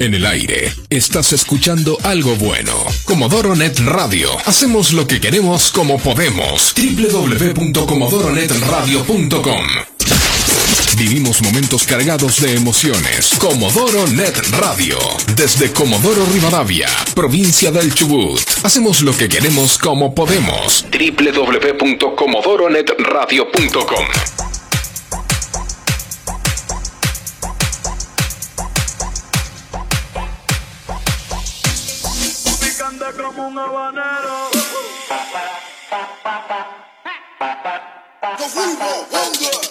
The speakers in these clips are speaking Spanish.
En el aire, estás escuchando algo bueno. Comodoro Net Radio. Hacemos lo que queremos como podemos. www.comodoronetradio.com Vivimos momentos cargados de emociones. Comodoro Net Radio. Desde Comodoro Rivadavia, provincia del Chubut. Hacemos lo que queremos como podemos. www.comodoronetradio.com the window, window.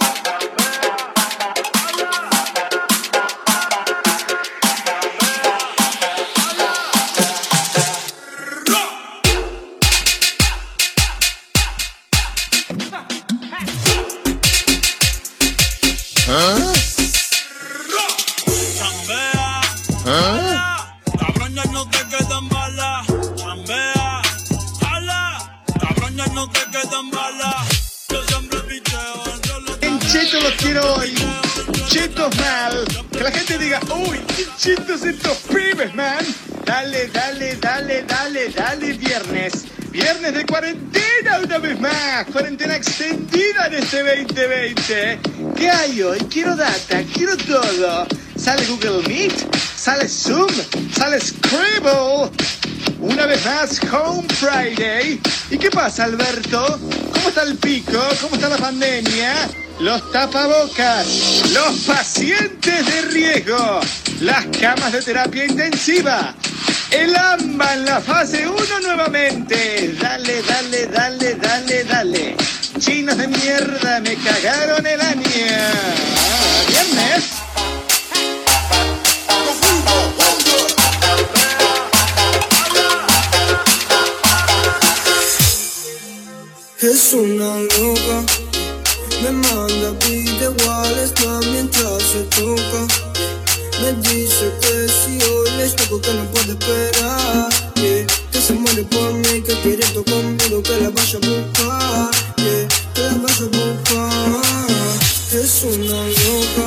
Mal. Que la gente diga, uy, qué chetos estos pibes, man. Dale, dale, dale, dale, dale, viernes. Viernes de cuarentena una vez más. Cuarentena extendida en este 2020. ¿Qué hay hoy? Quiero data, quiero todo. Sale Google Meet, sale Zoom, sale Scribble. Una vez más, Home Friday. ¿Y qué pasa, Alberto? ¿Cómo está el pico? ¿Cómo está la pandemia? Los tapabocas, los pacientes de riesgo, las camas de terapia intensiva, el AMBA en la fase 1 nuevamente. Dale, dale, dale, dale, dale. Chinos de mierda, me cagaron el año. Viernes. Es una loca, me manda videos mientras se toca. Me dice que si hoy les toco que no puede esperar. yeah. Que se muere por mí, que quiere esto conmigo, que la vaya a buscar. yeah, Que la vaya a buscar. Es una loca,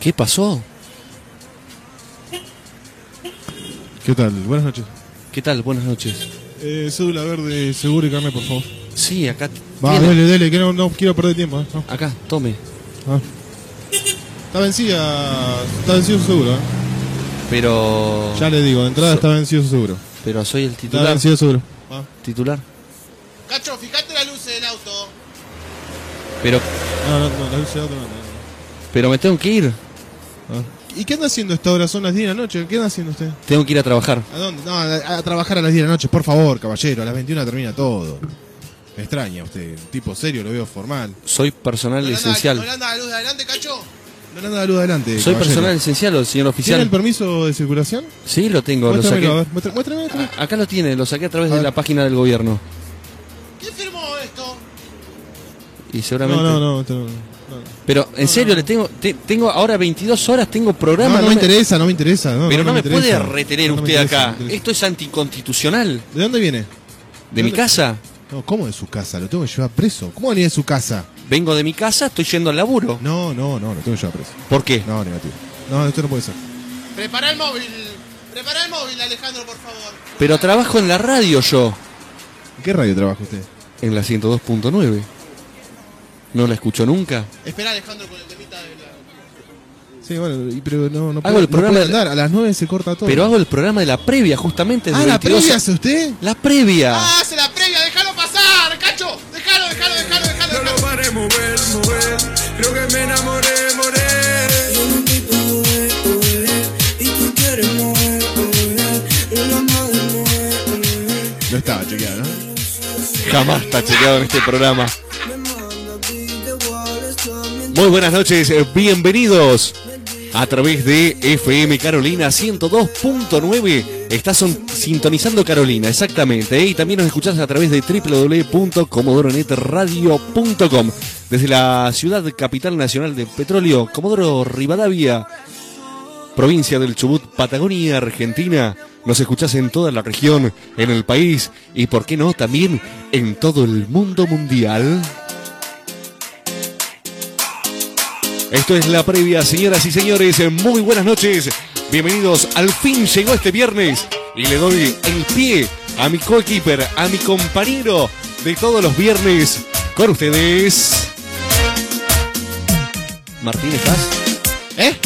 ¿Qué pasó? ¿Qué tal? Buenas noches. ¿Qué tal? Buenas noches. Eh, cédula verde, seguro y carne, por favor. Sí, acá. Va, tiene. dale, dale, que no, no quiero perder tiempo. ¿eh? No. Acá, tome. Ah. Está vencida, está vencido su seguro. ¿eh? Pero. Ya le digo, de entrada está vencido su seguro. Pero soy el Está titular. vencido su seguro. Ah. Titular. Cacho, fíjate la luz del auto. Pero. No, no, no, la luz de auto no, no. Pero me tengo que ir. Ah. ¿Y qué anda haciendo esta hora? Son las 10 de la noche. ¿Qué anda haciendo usted? Tengo que ir a trabajar. ¿A dónde? No, a, a trabajar a las 10 de la noche, por favor, caballero. A las 21 termina todo. Me extraña usted. Un tipo serio, lo veo formal. Soy personal ¿No le anda- esencial. ¿No le anda la luz de adelante, Cacho? No le anda la luz adelante. Soy caballero. personal esencial, señor ¿Tiene oficial. el permiso de circulación? Sí, lo tengo. Lo Muéstramelo, a saqué. ver. Muestra- Muéstrame, muéstrame. A- Acá lo tiene, lo saqué a través A de la página del gobierno. ¿Quién firmó esto? Y seguramente. No, no, no. esto no. Pero en serio, le tengo, te- tengo ahora 22 horas, tengo programa. No, no no me me- interesa, no me interesa. No, pero no, me, puede interesa. retener No, no me usted interesa, acá. no me. Esto es anticonstitucional. ¿De dónde viene? ¿De mi casa? No, ¿cómo de su casa? Lo tengo que llevar preso. ¿Cómo venía de su casa? Vengo de mi casa, estoy yendo al laburo. No, no, no, lo tengo que llevar preso. ¿Por qué? No, negativo. No, esto no puede ser. Prepara el móvil. Prepara el móvil, Alejandro, por favor. Pero trabajo en la radio yo. ¿En qué radio trabaja usted? En la 102.9. ¿No la escucho nunca? Espera, Alejandro, con el temita de la. Sí, bueno, y- pero no, no Hago puede, el no programa puede de- andar. A las 9 se corta todo. Pero hago el programa de la previa, justamente. de Ah, ¿la 22 previa hace usted? La previa. ¡Ah, hace la previa! Creo que me enamoré, moré. Yo no te mover, y tú quieres mover, mover. No estaba chequeado, ¿no? Jamás está chequeado en este programa. Muy buenas noches, eh, bienvenidos. A través de FM Carolina 102.9. Estás sintonizando Carolina, exactamente. Y también nos escuchás a través de www.comodoronetradio.com. Desde la ciudad capital nacional de petróleo, Comodoro Rivadavia, provincia del Chubut, Patagonia, Argentina. Nos escuchás en toda la región, en el país y, por qué no, también en todo el mundo mundial. Esto es la previa, señoras y señores. Muy buenas noches. Bienvenidos. Al fin llegó este viernes y le doy el pie a mi coequiper, a mi compañero de todos los viernes. Con ustedes. Martín, ¿estás? ¿Eh?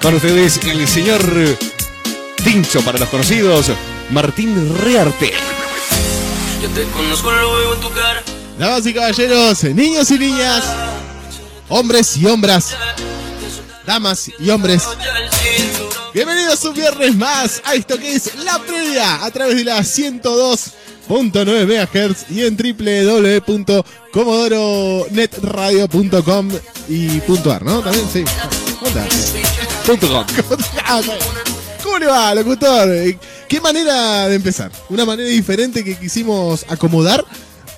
Con ustedes el señor Tincho para los conocidos, Martín Rearte. Yo te conozco, lo veo en tu cara. Damas y caballeros, niños y niñas, hombres y hombras, damas y hombres, bienvenidos un viernes más a esto que es la previa a través de la 102.9 MHz y en www.comodoronetradio.com y .ar, ¿no? También, sí. ¿Cómo estás? Punto com. ¿Cómo le va, locutor? ¿Qué manera de empezar? Una manera diferente que quisimos acomodar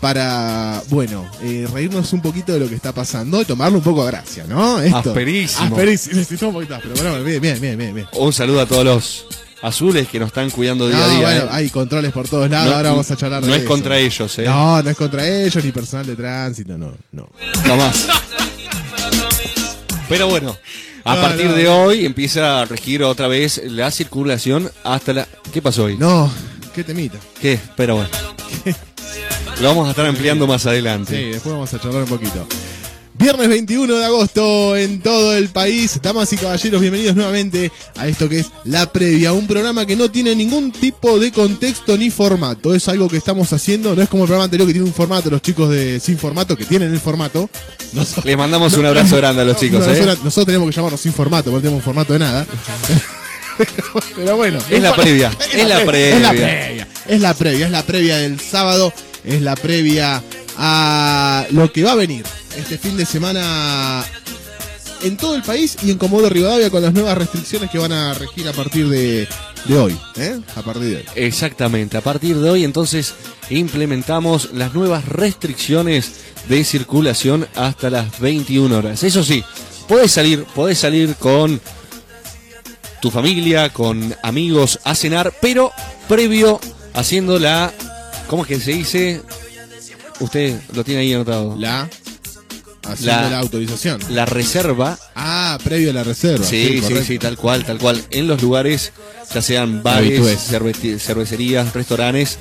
para, bueno, eh, reírnos un poquito de lo que está pasando y tomarle un poco de gracia, ¿no? Esto. Asperísimo. Asperísimo. Necesitamos un poquito más, pero bueno, bien, bien, bien, bien. bien. Un saludo a todos los azules que nos están cuidando día No, a día. bueno, ¿eh? hay controles por todos lados, No, ahora vamos a charlar de no es eso. contra ellos, ¿eh? No, no es contra ellos, ni personal de tránsito, no, no. Jamás. Pero bueno, a No, partir no. de hoy empieza a regir otra vez la circulación hasta la. ¿Qué pasó hoy? No, qué temita. ¿Qué? Pero bueno. Lo vamos a estar ampliando más Sí, adelante. después vamos a charlar un poquito. Viernes 21 de agosto en todo el país. Damas y caballeros, bienvenidos nuevamente a esto que es La Previa, un programa que no tiene ningún tipo de contexto ni formato. Es algo que estamos haciendo, no es como el programa anterior que tiene un formato, los chicos de Sin Formato que tienen el formato. Nosotros, Les mandamos un abrazo grande a los chicos, ¿eh? nosotros, nosotros tenemos que llamarnos Sin Formato, porque no tenemos formato de nada. Pero bueno. Es la previa, es la Es la previa. previa. Es la previa, es la previa del sábado, es la previa a lo que va a venir este fin de semana en todo el país y en Comodoro Rivadavia con las nuevas restricciones que van a regir a partir de, de hoy. ¿eh? A partir hoy. Exactamente, a partir de hoy entonces implementamos las nuevas restricciones de circulación hasta las 21 horas. Eso sí, podés salir, podés salir con tu familia, con amigos a cenar, pero previo haciendo la, ¿cómo es que se dice? Usted lo tiene ahí anotado. La, haciendo La- la, autorización. La reserva Ah, previo a la reserva. Sí, sí, sí, tal cual, tal cual. En los lugares, ya sean bares, cerve- cervecerías, restaurantes.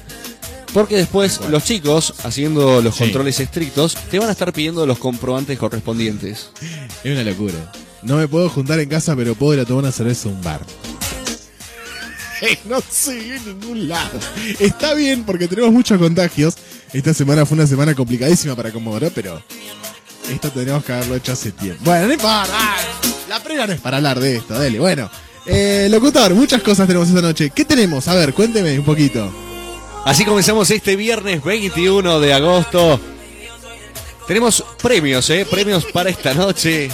Porque después los chicos, haciendo los Sí. controles estrictos, te van a estar pidiendo los comprobantes correspondientes. Es una locura. No me puedo juntar en casa, pero puedo ir a tomar una cerveza a un bar. No sigue en ningún lado. Está bien porque tenemos muchos contagios. Esta semana fue una semana complicadísima para Comodoro, pero esto tenemos que haberlo hecho hace tiempo. Bueno, no importa. La previa no es para hablar de esto, dale. Bueno, eh, locutor, muchas cosas tenemos esta noche. ¿Qué tenemos? A ver, cuénteme un poquito. Así comenzamos este viernes 21 de agosto. Tenemos premios, ¿eh? Premios para esta noche.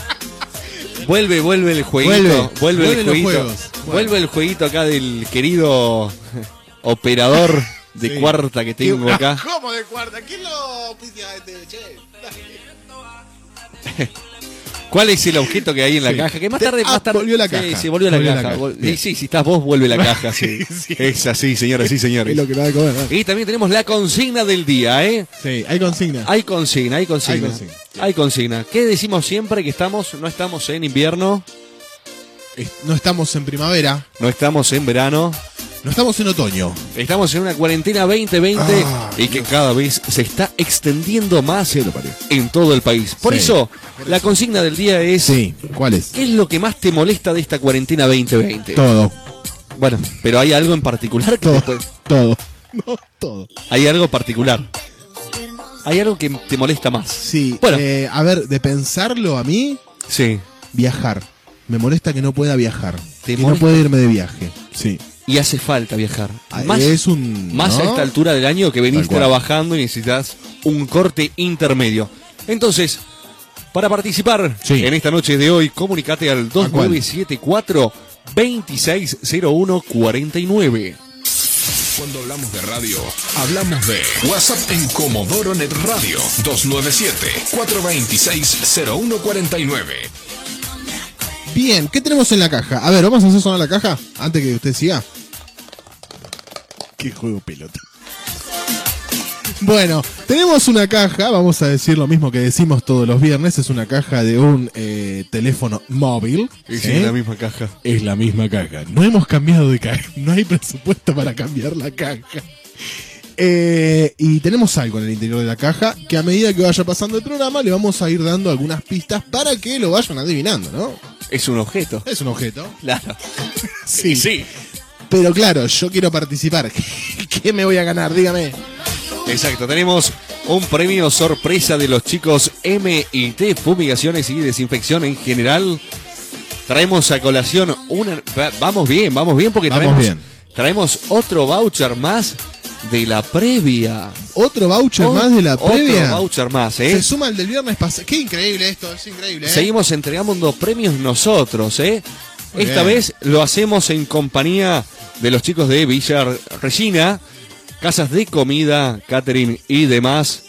Vuelve, vuelve el jueguito. Vuelve, Vuelve, el vuelven los jueguito. juegos. Vuelve el jueguito acá del querido operador de Sí. cuarta que tengo acá. ¿Cómo de cuarta? ¿Quién lo auspicia este? Che, ¿Cuál es el objeto que hay en la Sí. caja? Que más tarde, ah, más tarde. volvió la Sí, caja. Sí, volvió la Volvió la caja. Sí, si estás vos, vuelve la caja, sí. Sí. Es así, señoras y Es señores. lo que da de comer, ¿no? Y también tenemos la consigna del día, ¿eh? Sí, hay consigna. Hay consigna, hay consigna. Hay consigna. Hay consigna. ¿Qué decimos siempre que estamos? No estamos en invierno, Es- No estamos en primavera, no estamos en verano, no estamos en otoño. estamos en una cuarentena 2020 Ah, y que cada vez se está extendiendo más parió. en todo el país. Por Sí. eso, la consigna del día es Sí, ¿cuál es? ¿qué es lo que más te molesta de esta cuarentena 2020? Todo, Bueno, pero hay algo en particular que todo, te puede- todo. No, todo. Hay algo particular. Hay algo que te molesta más. Sí, Bueno. eh, a ver, de pensarlo a mí, Sí. viajar. Me molesta que no pueda viajar. ¿Te que no pueda irme de viaje. Sí. Y hace falta viajar. Ah, Más, es un. más ¿no? a esta altura del año que venís trabajando y necesitas un corte intermedio. Entonces, Para participar Sí. en esta noche de hoy, comunicate al cuál? 2974 260149. Cuando hablamos de radio, hablamos de WhatsApp en Comodoro Net Radio 297-426-0149. Bien, ¿qué tenemos en la caja? A ver, vamos a hacer sonar la caja antes que usted siga. Qué juego pelota. Bueno, tenemos una caja, vamos a decir lo mismo que decimos todos los viernes, es una caja de un eh, teléfono móvil. ¿sí? sí, la misma caja. Es la misma caja. No hemos cambiado de caja. No hay presupuesto para cambiar la caja. Eh, y tenemos algo en el interior de la caja que a medida que vaya pasando el programa le vamos a ir dando algunas pistas para que lo vayan adivinando, ¿no? Es un objeto. Es un objeto. Claro. Sí. Sí. Pero claro, yo quiero participar. ¿Qué me voy a ganar? Dígame. Exacto, tenemos un premio sorpresa de los chicos MIT Fumigaciones y Desinfección en general. Traemos a colación una. va- Vamos bien, vamos bien porque Vamos traemos, bien. traemos otro voucher más de la previa. Otro voucher más de la Otro previa. voucher más, ¿eh? Se suma el del viernes pasado. Qué increíble esto, es increíble. ¿eh? Seguimos entregando premios nosotros, ¿eh? Muy Esta bien. vez lo hacemos en compañía de los chicos de Villa Regina, casas de comida, catering y demás.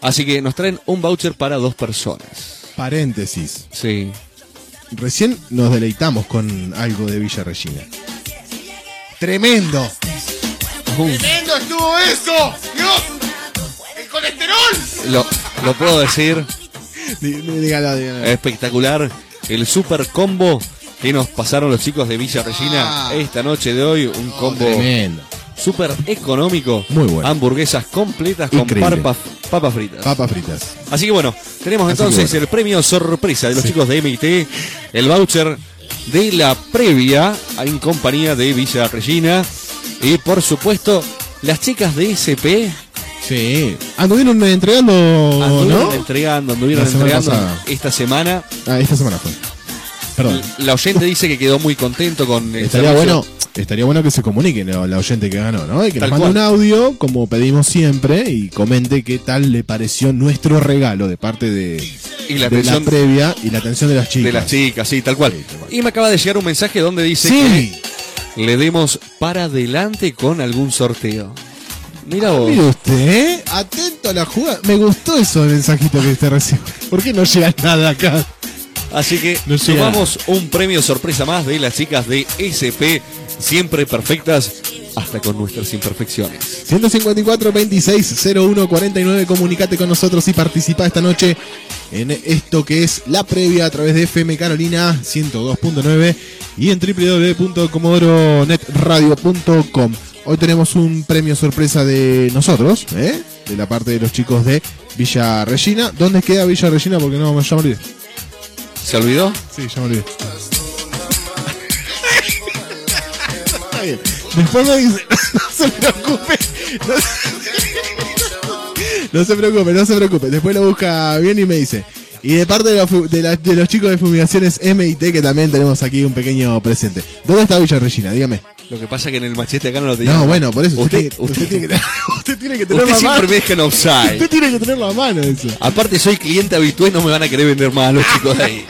Así que nos traen un voucher para dos personas. Paréntesis. Sí. Recién nos deleitamos con algo de Villa Regina. Tremendo. ¡Tremendo estuvo eso! ¡Dios! ¡El colesterol! Lo, lo puedo decir, Dígalo, dígalo. espectacular. El super combo que nos pasaron los chicos de Villa Regina Ah. esta noche de hoy. Un combo Tremendo. súper económico. Muy bueno. Hamburguesas completas con papas, papas fritas. Papas fritas. Así que bueno, tenemos Así entonces bueno. el premio sorpresa de los Sí. chicos de MIT, el voucher de la previa en compañía de Villa Regina y por supuesto las chicas de SP Sí. Anduvieron entregando, anduvieron ¿no? entregando, anduvieron La entregando pasada. esta semana. Ah, esta semana fue. Perdón. La oyente dice que quedó muy contento con el Estaría servicio. bueno, estaría bueno que se comunique la, la oyente que ganó, ¿no? Y que Tal nos mande cual. un audio, como pedimos siempre, y comente qué tal le pareció nuestro regalo de parte de, Y la de atención previa y la atención de las chicas. de las chicas, sí, tal cual. Sí, tal cual. Y me acaba de llegar un mensaje donde dice Sí. que le demos para adelante con algún sorteo. Mira vos. Mire usted, ¿eh? atento a la jugada. Me gustó eso el mensajito que usted recibió. ¿Por qué no llega nada acá? Así que No sumamos un premio sorpresa más de las chicas de SP, siempre perfectas, hasta con nuestras imperfecciones. 154 26 01 49 comunicate con nosotros y participa esta noche en esto que es la previa a través de FM Carolina 102.9 y en www.comodoronetradio.com Hoy tenemos un premio sorpresa de nosotros, ¿eh? de la parte de los chicos de Villa Regina. ¿Dónde queda Villa Regina? Porque no, ya me olvidé. ¿Se olvidó? Sí, ya me olvidé. Está bien. Después me dice, no se preocupe. No se, no se preocupe, no se preocupe. Después lo busca bien y me dice. Y de parte de, fu- de la- de los chicos de fumigaciones MIT, que también tenemos aquí un pequeño presente. ¿Dónde está Villa Regina? Dígame. Lo que pasa es que en el machete acá no lo tenía. No, bueno, por eso. Usted, Usted, tiene, que- usted tiene que, usted tiene que tener usted la siempre mano. me offside. Usted tiene que tener la mano eso. Aparte soy cliente habitual, no me van a querer vender más a los chicos de ahí.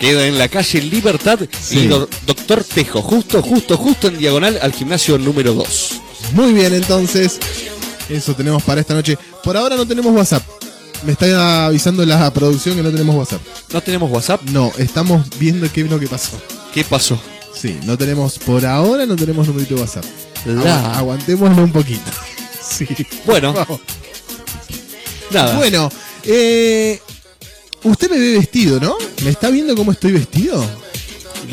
Queda en la calle Libertad Sí. y Do- Doctor Tejo, justo, justo, justo en diagonal al gimnasio número 2. Muy bien, entonces. Eso tenemos para esta noche. Por ahora no tenemos WhatsApp. Me está avisando la producción que no tenemos WhatsApp. ¿No tenemos WhatsApp? No, estamos viendo qué es lo que pasó. ¿Qué pasó? Sí, no tenemos, por ahora no tenemos numerito de WhatsApp. La- aguantémoslo un poquito. Sí. Bueno. Vamos. Nada. Bueno, eh, usted me ve vestido, ¿no? ¿Me está viendo cómo estoy vestido?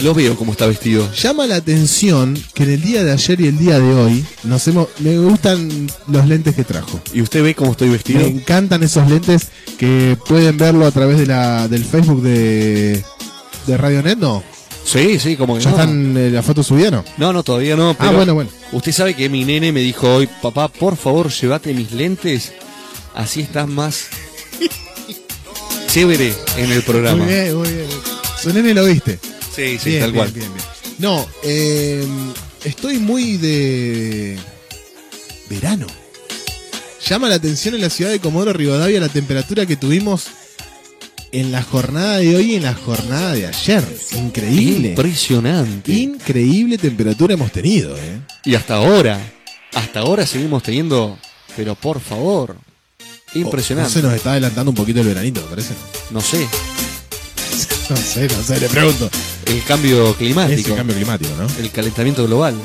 Lo veo como está vestido. Llama la atención que en el día de ayer y el día de hoy nos hemos, me gustan los lentes que trajo. ¿Y usted ve cómo estoy vestido? Me encantan esos lentes que pueden verlo a través de la, del Facebook de, de Radionet, ¿no? Sí, sí, como que ¿Ya no. están eh, la foto subida, no? No, no, todavía no. Pero Ah, bueno, bueno. Usted sabe que mi nene me dijo hoy, papá, por favor, llévate mis lentes. Así estás más chévere en el programa. Muy bien, muy bien. Su nene lo viste. Sí, sí, Bien, tal bien, cual. bien, bien. No, eh, estoy muy de verano. Llama la atención en la ciudad de Comodoro Rivadavia la temperatura que tuvimos en la jornada de hoy y en la jornada de ayer. Increíble. Impresionante. Increíble temperatura hemos tenido, ¿eh? Y hasta ahora, hasta ahora seguimos teniendo, pero por favor, No impresionante. se nos está adelantando un poquito el veranito, me parece. No sé, No sé, no sé, le pregunto. el cambio Es climático, el cambio climático, ¿no? el calentamiento global.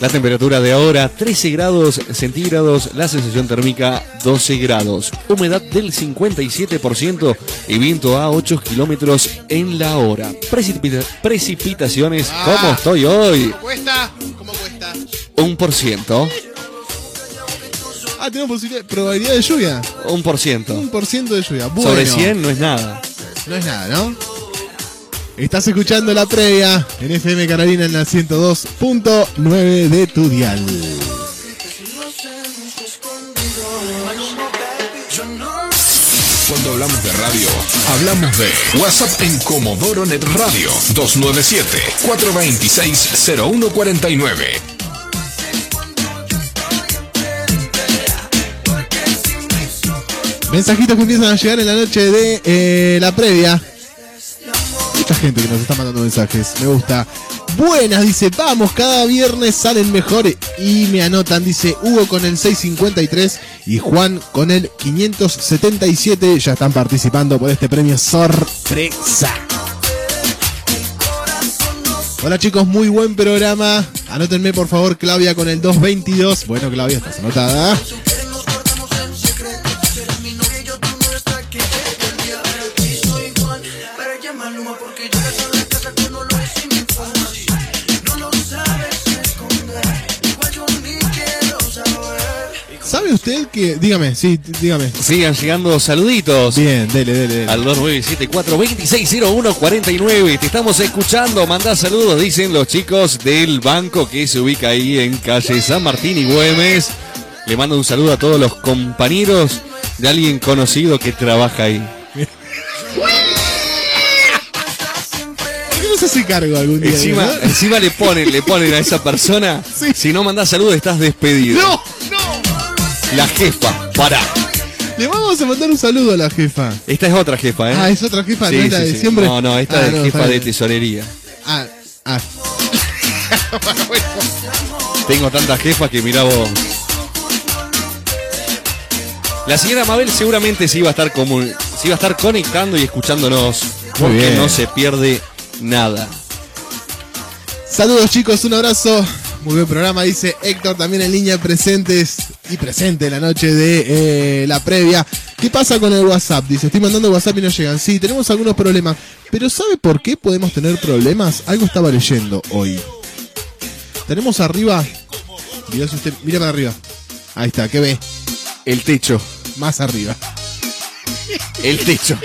La temperatura de ahora 13 grados centígrados, la sensación térmica 12 grados, humedad del 57% y viento a 8 kilómetros en la hora. Precipita- precipitaciones, ¿cómo estoy hoy? ¿Cuesta? ¿Cómo cuesta? Un por ciento, Ah, tenemos posibilidad, probabilidad de lluvia. un por ciento. Un por ciento de lluvia. Bueno, Sobre 100 no es nada. No es nada, ¿no? Estás escuchando la previa en FM Carolina en la 102.9 de tu dial. Cuando hablamos de radio, hablamos de WhatsApp en Comodoro Net Radio 297-426-0149. Mensajitos que empiezan a llegar en la noche de eh, la previa. Mucha gente que nos está mandando mensajes. Me gusta. Buenas, dice, vamos, cada viernes salen mejor. Y me anotan, dice Hugo con el 653 y Juan con el 577. Ya están participando por este premio sorpresa. Hola chicos, muy buen programa. Anótenme por favor Claudia con el 222. Bueno Claudia, estás anotada. ¿Sabe usted que... Dígame, sí, dígame. Sigan llegando saluditos. Bien, dele, dele, dele. Al 2974-260149. Te estamos escuchando. Mandá saludos, dicen los chicos del banco que se ubica ahí en calle San Martín y Güemes. Le mando un saludo a todos los compañeros de alguien conocido que trabaja ahí. ¿Por qué no se cargo algún día? Encima, no? encima le ponen, le ponen a esa persona. Si no mandás saludos, estás despedido. ¡No! La jefa, pará. Le vamos a mandar un saludo a la jefa. Esta es otra jefa, ¿eh? Ah, es otra jefa, Sí, no es la sí, de sí. siempre. No, no, esta Ah, es no, jefa de tesorería. Ah, ah. Tengo tantas jefas que mirá vos. La señora Mabel seguramente se iba a estar como, se iba a estar conectando y escuchándonos. Porque bien. no se pierde nada. Saludos chicos, un abrazo. Muy buen programa, dice Héctor, también en línea presentes y presente en la noche de eh, la previa. ¿Qué pasa con el WhatsApp? Dice, estoy mandando WhatsApp y no llegan. Sí, tenemos algunos problemas. Pero ¿sabe por qué podemos tener problemas? Algo estaba leyendo hoy. Tenemos arriba... Mirá, si usted, mira para arriba. Ahí está, ¿qué ve? El techo. Más arriba. El techo.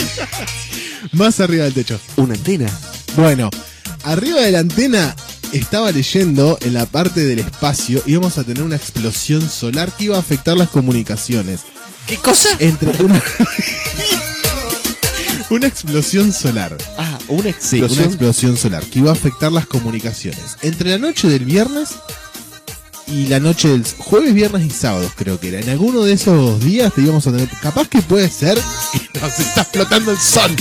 Más arriba del techo. Una antena. Bueno, arriba de la antena estaba leyendo en la parte del espacio íbamos a tener una explosión solar que iba a afectar las comunicaciones. ¿Qué cosa? Entre una, una explosión solar. Ah, una Sí, una explosión. explosión solar que iba a afectar las comunicaciones. Entre la noche del viernes y la noche del jueves, viernes y sábados, creo que era. En alguno de esos días te íbamos a tener. Capaz que puede ser que nos está explotando el sol.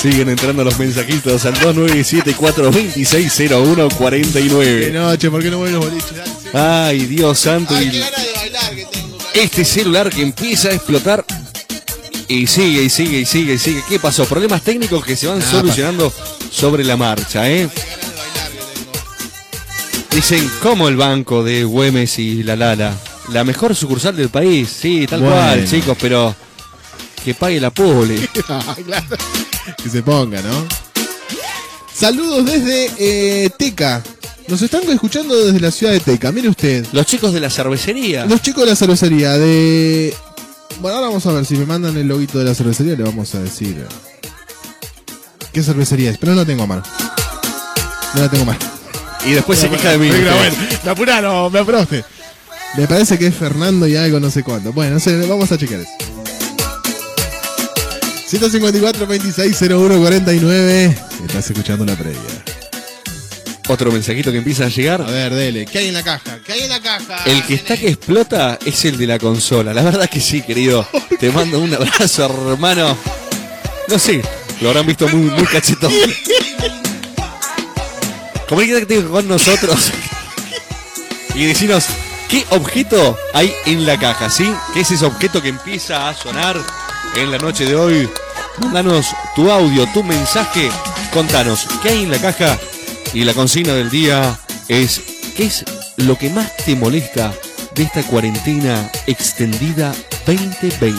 Siguen entrando los mensajitos al De 2974-260149. noche, ¿por qué no mueven los boliches? Ay, Dios santo. Ay, y- qué ganas de bailar que tengo. este celular que empieza a explotar y sigue y sigue y sigue y sigue. ¿Qué pasó? Problemas técnicos que se van Nada, solucionando sobre la marcha, ¿eh? Dicen, como el banco de Güemes y La Lala, la mejor sucursal del país, sí, tal Bueno. cual, chicos, pero que pague la pole. Que se ponga, ¿no? Saludos desde eh, Teca. Nos están escuchando desde la ciudad de Teca. Mire usted. Los chicos de la cervecería. Los chicos de la cervecería de... Bueno, ahora vamos a ver si me mandan el loguito de la cervecería. Le vamos a decir... eh, ¿Qué cervecería es? Pero no la tengo a mano. No la tengo a mano. Y después se queja de mí. Me apuraron, me apuró usted. Me parece que es Fernando y algo no sé cuánto. Bueno, no sé, vamos a chequear eso. 154 26 01 49. Estás escuchando la previa. Otro mensajito que empieza a llegar. A ver, dele. ¿Qué hay en la caja? ¿Qué hay en la caja? El que está que explota es el de la consola. La verdad que sí, querido. Te mando un abrazo, hermano. No sé, lo habrán visto muy, muy cachetón. Comunícate con nosotros y decinos qué objeto hay en la caja, ¿sí? ¿Qué es ese objeto que empieza a sonar en la noche de hoy? Mándanos tu audio, tu mensaje, contanos qué hay en la caja y la consigna del día es ¿qué es lo que más te molesta de esta cuarentena extendida 2020?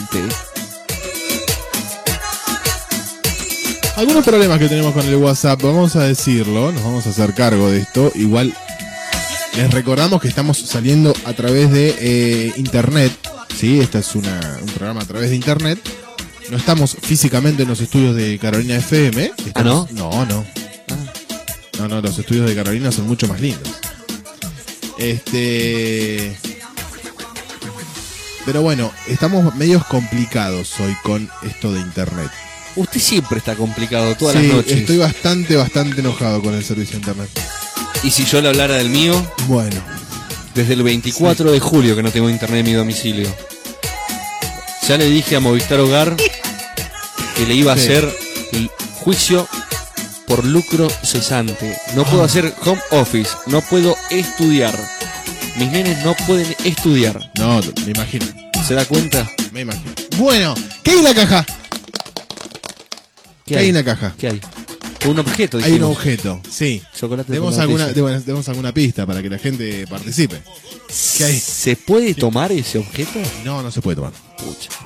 Algunos problemas que tenemos con el WhatsApp, vamos a decirlo, nos vamos a hacer cargo de esto. Igual les recordamos que estamos saliendo a través de eh, internet. Sí, este es una- un programa a través de internet. No estamos físicamente en los estudios de Carolina FM. ¿Ah, no? No, no. No, no, los estudios de Carolina son mucho más lindos. Este. Pero bueno, estamos medios complicados hoy con esto de internet. Usted siempre está complicado todas Sí, las noches. estoy bastante, bastante enojado con el servicio de internet. Y si yo le hablara del mío, Bueno, desde el 24 de julio que no tengo internet en mi domicilio. Ya le dije a Movistar Hogar que le iba a Sí. hacer el juicio por lucro cesante. No puedo hacer home office, no puedo estudiar. Mis nenes no pueden estudiar. no, me imagino, ¿Se da cuenta? me imagino. Bueno, ¿qué hay en la caja? ¿Qué, hay en la caja? ¿Qué hay? Un objeto. Hay un dijimos. objeto, sí. Chocolate Demos con alguna, alguna pista para que la gente participe. ¿Qué hay? ¿Se puede tomar ese objeto? No, no se puede tomar. Pucha.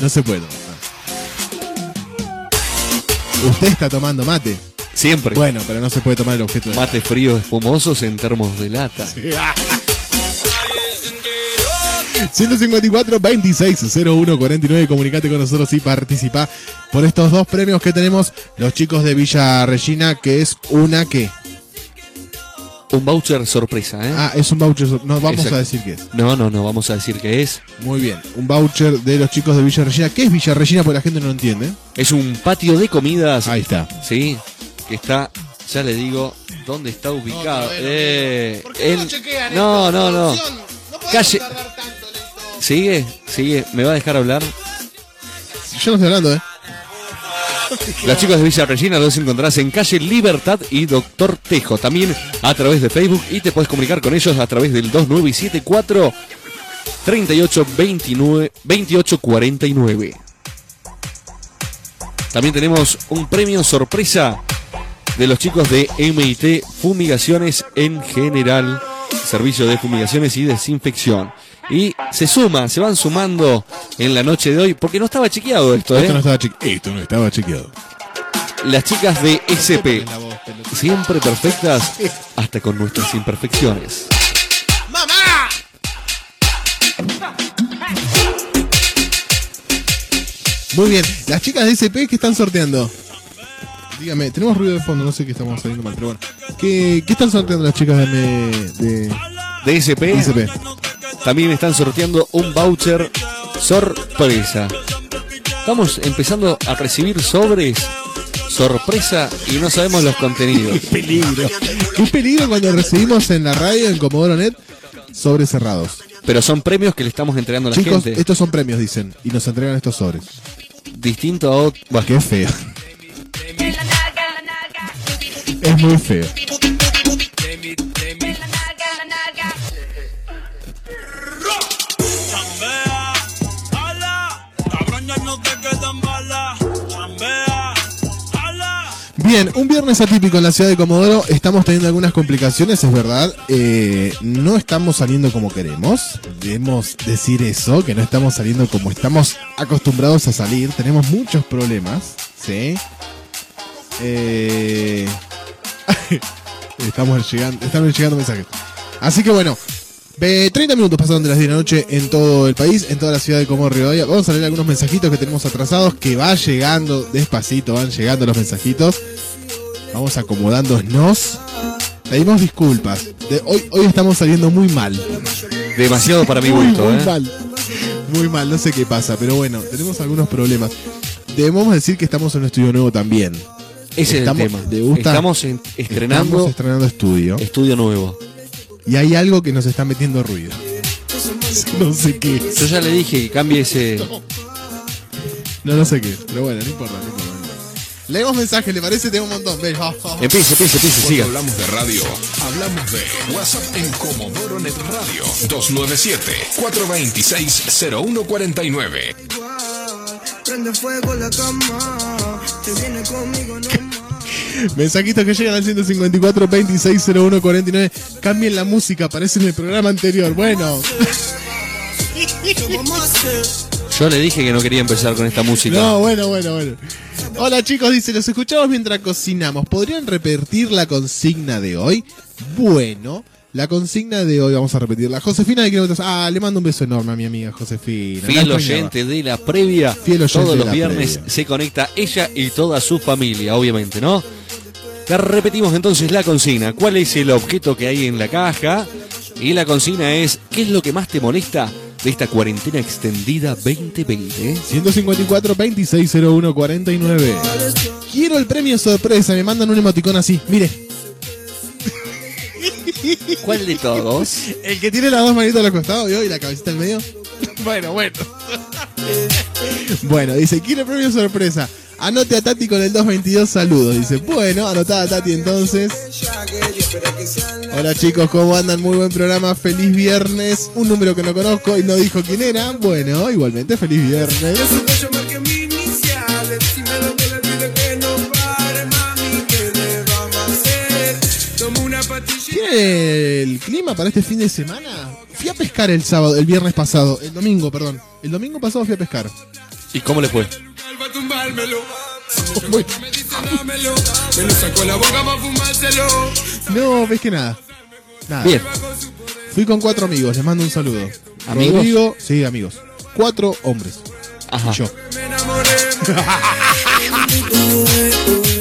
No se puede tomar. ¿Usted está tomando mate? Siempre. Bueno, pero no se puede tomar el objeto de Mate fríos espumosos en termos de lata. 154 26 01 49 comunicate con nosotros y participa por estos dos premios que tenemos los chicos de Villa Regina que es una que Un voucher sorpresa, ¿eh? ah es un voucher no vamos Exacto. a decir qué es No, no, no, vamos a decir que es. muy bien un voucher de los chicos de Villa Regina ¿qué es Villa Regina? porque la gente no lo entiende Es un patio de comidas. ahí está Sí, que está, ya le digo, ¿dónde está ubicado? Eh, ¿Por qué no chequean no, no, no. podemos Calle- Sigue, sigue, ¿me va a dejar hablar? yo no estoy hablando eh Los chicos de Villa Regina los encontrarás en calle Libertad y Doctor Tejo. También a través de Facebook y te puedes comunicar con ellos a través del 2974 3829 2849. También tenemos un premio sorpresa de los chicos de MIT Fumigaciones en general, servicio de fumigaciones y desinfección. Y se suma, se van sumando en la noche de hoy, porque no estaba chequeado esto, ¿eh? esto no estaba chequeado esto no estaba chequeado Las chicas de SP, siempre perfectas, hasta con nuestras imperfecciones. ¡Mamá! muy bien las chicas de SP que están sorteando dígame tenemos ruido de fondo no sé qué estamos saliendo mal pero bueno ¿qué, qué están sorteando las chicas de, M- de De SP, SP? también están sorteando un voucher sorpresa. Estamos empezando a recibir sobres sorpresa y no sabemos los contenidos. peligro. Qué peligro cuando recibimos en la radio, en Comodoro Net, sobres cerrados. Pero son premios que le estamos entregando a la Chicos, gente. estos son premios, dicen, y nos entregan estos sobres. Distinto a otro. Qué feo. Es muy feo. Bien, un viernes atípico en la ciudad de Comodoro. Estamos teniendo algunas complicaciones, es verdad. Eh, no estamos saliendo como queremos. Debemos decir eso, que no estamos saliendo como estamos acostumbrados a salir. Tenemos muchos problemas, ¿sí? Eh, estamos llegando, están llegando mensajes. Así que bueno, ve- 30 minutos pasaron de las 10 de la noche en todo el país, en toda la ciudad de Rivadavia. Vamos a leer algunos mensajitos que tenemos atrasados, que va llegando despacito, van llegando los mensajitos. Vamos acomodándonos. Pedimos disculpas. De- hoy, hoy estamos saliendo muy mal. demasiado para mi Muy, gusto, muy ¿eh? mal. Muy mal, no sé qué pasa, pero bueno, tenemos algunos problemas. Debemos decir que estamos en un estudio nuevo también. Ese Estamos- es el tema. ¿le gusta? Estamos en- estrenando Estamos estrenando estudio. estudio nuevo. Y hay algo que nos está metiendo ruido. No sé qué. Yo ya le dije que cambie ese. No, no sé qué. Pero bueno, no importa, no importa. Leemos mensajes, ¿le parece? Tengo un montón. Ven. Empiece, empiece, empiece, Cuando siga. hablamos de radio, hablamos de WhatsApp en Comodoro Net Radio 297-426-0149. Prende fuego la cama, te viene conmigo nomás. Mensajitos que llegan al 154 2601 49. Cambien la música, aparece en el programa anterior. Bueno. Yo le dije que no quería empezar con esta música. no, bueno, bueno, bueno. Hola chicos, dice, los escuchamos mientras cocinamos. ¿Podrían repetir la consigna de hoy? Bueno, la consigna de hoy vamos a repetirla. Josefina de kilómetros. Ah, le mando un beso enorme a mi amiga Josefina. Fiel oyente de la previa. Fiel oyente Todos de los la viernes previa. se conecta ella y toda su familia, obviamente, ¿no? Repetimos entonces la consigna. ¿Cuál es el objeto que hay en la caja? Y la consigna es, ¿qué es lo que más te molesta de esta cuarentena extendida 2020? 154 2601 49. Quiero el premio sorpresa. Me mandan un emoticón así. Mire, ¿Cuál de todos? el que tiene las dos manitas a los costados ¿vio? y la cabecita en medio. bueno, bueno. bueno, dice, quiero el premio sorpresa. Anote a Tati con el 222 saludos. Dice, bueno, anotada Tati entonces. Hola chicos, ¿cómo andan? Muy buen programa, feliz viernes. Un número que no conozco y no dijo quién era. Bueno, igualmente feliz viernes. ¿Tiene el clima para este fin de semana? Fui a pescar el sábado, el viernes pasado, el domingo, perdón. El domingo pasado fui a pescar. ¿Y cómo le fue? Tumbármelo. Me dice dámelo. Me lo sacó la boca para fumárselo. No, ves que nada. Nada. Bien. Fui con cuatro amigos, les mando un saludo. ¿Amigos? Rodrigo, sí, amigos. Cuatro hombres. Ajá. Y yo.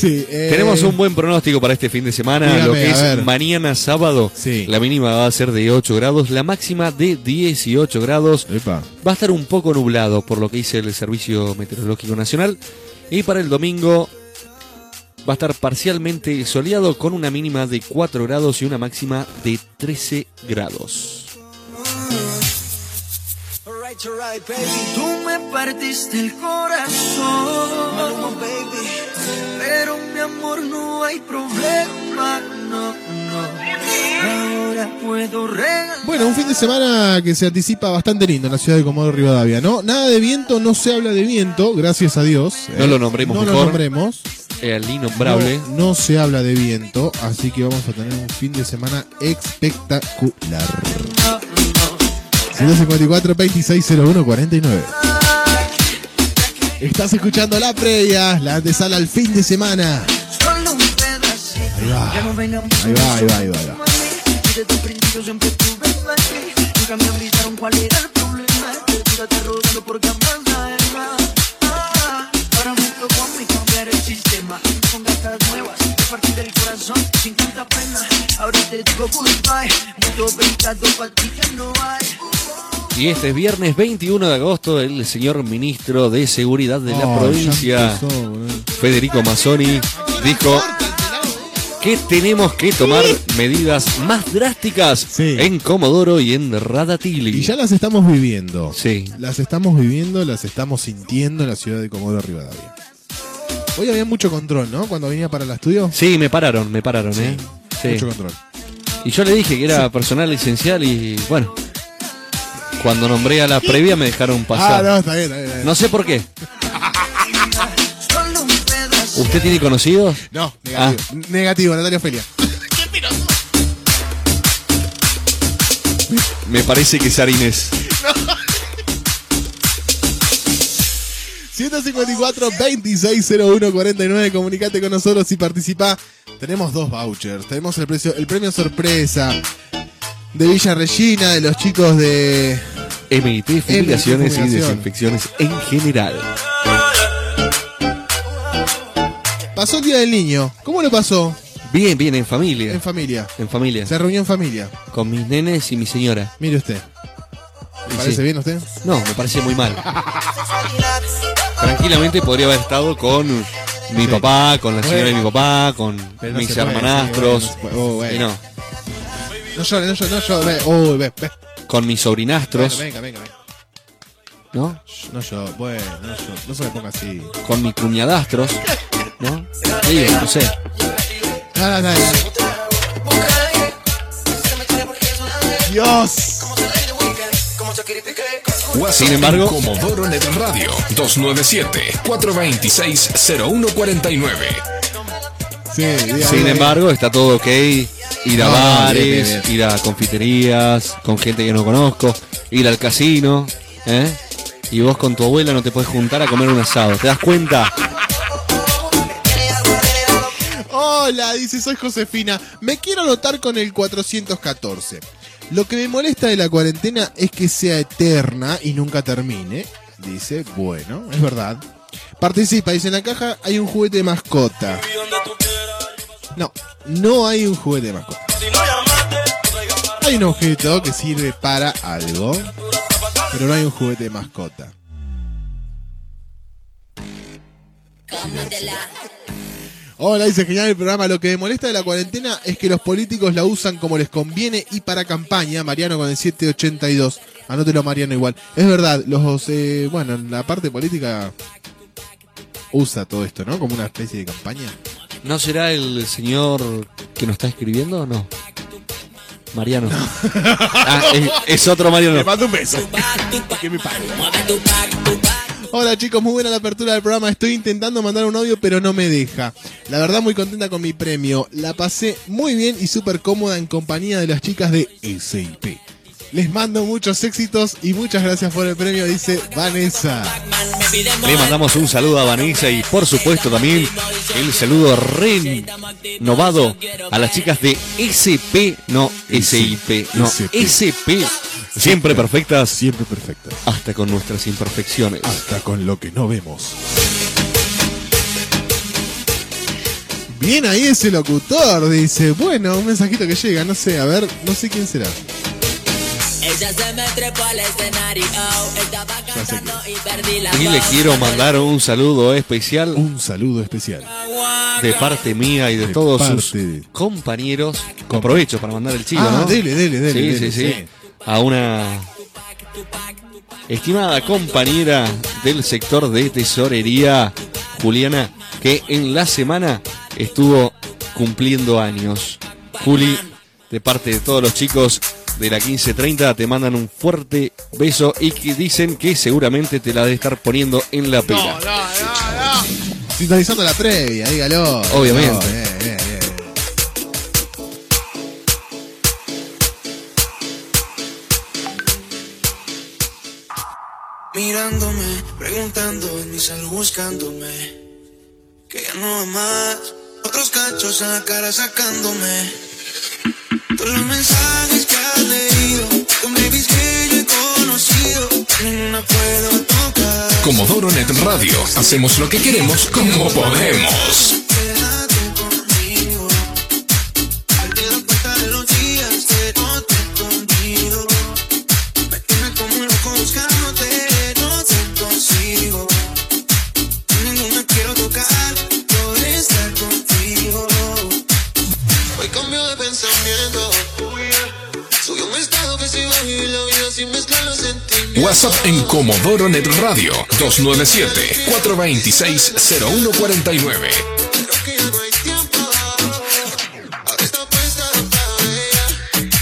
Sí, eh, Tenemos un buen pronóstico para este fin de semana. Dígame, lo que es ver. mañana sábado. Sí. La mínima va a ser de 8 grados, la máxima de 18 grados. Epa. Va a estar un poco nublado, por lo que dice el Servicio Meteorológico Nacional. Y para el domingo va a estar parcialmente soleado con una mínima de 4 grados y una máxima de 13 grados. Tú me partiste el corazón, baby. Pero mi amor no hay problema, no, no. Ahora puedo regalar. Bueno, un fin de semana que se anticipa bastante lindo en la ciudad de Comodoro Rivadavia, ¿no? Nada de viento, no se habla de viento, gracias a Dios. No Eh, lo nombremos No lo nombremos. El innombrable. No, no se habla de viento, así que vamos a tener un fin de semana espectacular. 154 2601 49. Estás escuchando la previa, la antesala al fin de semana. Ahí va. Ahí va, ahí va, ahí va. ahí camas Ahora te digo goodbye. Mucho brincado para ti ya no hay. Y este viernes 21 de agosto, el señor ministro de Seguridad de la Oh, provincia, empezó. Federico Mazzoni, dijo que tenemos que tomar medidas más drásticas Sí. en Comodoro y en Radatili. Y ya las estamos viviendo. Sí. Las estamos viviendo, las estamos sintiendo en la ciudad de Comodoro Rivadavia. Hoy había mucho control, ¿no? Cuando venía para el estudio. Sí, me pararon, me pararon, ¿eh? Sí. Mucho control. Y yo le dije que era personal esencial y bueno, cuando nombré a la previa me dejaron Ah, pasar. no, está bien, está bien. está bien. No sé por qué. ¿Usted tiene conocidos? No, negativo. Ah. Negativo, Natalia Ofelia. Me parece que es Arines. 154 2601 49 comunicate con nosotros y participa. Tenemos dos vouchers. Tenemos el, precio, el premio sorpresa de Villa Regina, de los chicos de. MIT, fumigaciones y desinfecciones en general. Pasó el Día del Niño. ¿Cómo lo pasó? Bien, bien, en familia. En familia. En familia. Se reunió en familia. Con mis nenes y mi señora. Mire usted. ¿Le parece Sí. bien a usted? No, me parece muy mal. Tranquilamente podría haber estado con mi Sí. papá, con la señora de mi papá, con Pero no mis puede, hermanastros. sí, bueno, oh, bueno. y no, No llores, no llores, no llores. Ve, uy, ve, ve. con mis sobrinastros, Venga, venga, venga. ¿no? No llores, bueno, no llores. No se me ponga así. Con mis cuñadastros, ¿no? Digo, no sé. Dale, dale, dale. Dios. WhatsApp Sin embargo- Comodoro Net Radio 297-426-0149. Sí, Sin embargo, está todo ok. Ir a No, bares, bien, bien, bien. ir a confiterías, con gente que no conozco, ir al casino, ¿eh? Y vos con tu abuela no te puedes juntar a comer un asado. ¿Te das cuenta? Hola, dice, soy Josefina. Me quiero anotar con el 414. Lo que me molesta de la cuarentena es que sea eterna y nunca termine. Dice, bueno, es verdad. Participa, dice, en la caja hay un juguete de mascota. No, no hay un juguete de mascota. Hay un objeto que sirve para algo, pero no hay un juguete de mascota. Hola, dice genial el programa. Lo que me molesta de la cuarentena es que los políticos la usan como les conviene y para campaña. Mariano con el 782. Anótelo, Mariano, igual. Es verdad, los. eh, bueno, la parte política usa todo esto, ¿no? Como una especie de campaña. ¿No será el señor que nos está escribiendo o no? Mariano. Ah, es, es otro Mariano. mando un beso. que me pague. Hola chicos, muy buena la apertura del programa. Estoy intentando mandar un audio, pero no me deja. La verdad, muy contenta con mi premio. La pasé muy bien y súper cómoda en compañía de las chicas de SIP. Les mando muchos éxitos y muchas gracias por el premio, dice Vanessa. Le mandamos un saludo a Vanessa y por supuesto también el saludo renovado a las chicas de SP, no SIP, no SP. Siempre perfectas, Siempre perfecta. hasta con nuestras imperfecciones. Hasta con lo que no vemos. Bien ahí ese locutor, dice. Bueno, un mensajito que llega, no sé, a ver, no sé quién será. Ella se me trepó al escenario, estaba cantando y perdí la Y le quiero mandar un saludo especial Un saludo especial. de parte mía y de, De todos parte sus de- compañeros. Aprovecho para mandar el chivo, Ah, ¿no? dele, dele, dele, Sí, dele, sí, sí. sí. A una estimada compañera del sector de tesorería, Juliana, que en la semana estuvo cumpliendo años. Juli, de parte de todos los chicos de la 1530, te mandan un fuerte beso y que dicen que seguramente te la de estar poniendo en la pila. Sintonizando la previa, dígalo. Obviamente. No, bien, bien, bien. Mirándome, preguntando en mi cel buscándome. Que ya no más. Otros cachos en la cara sacándome. Todos los mensajes que has leído. Con babies que yo he conocido. Ninguna puedo tocar. Comodoro Net Radio. Hacemos lo que queremos como podemos. WhatsApp en Comodoro Net Radio 297-426-0149. Creo que ya no hay tiempo. Ahora está puesta para ella.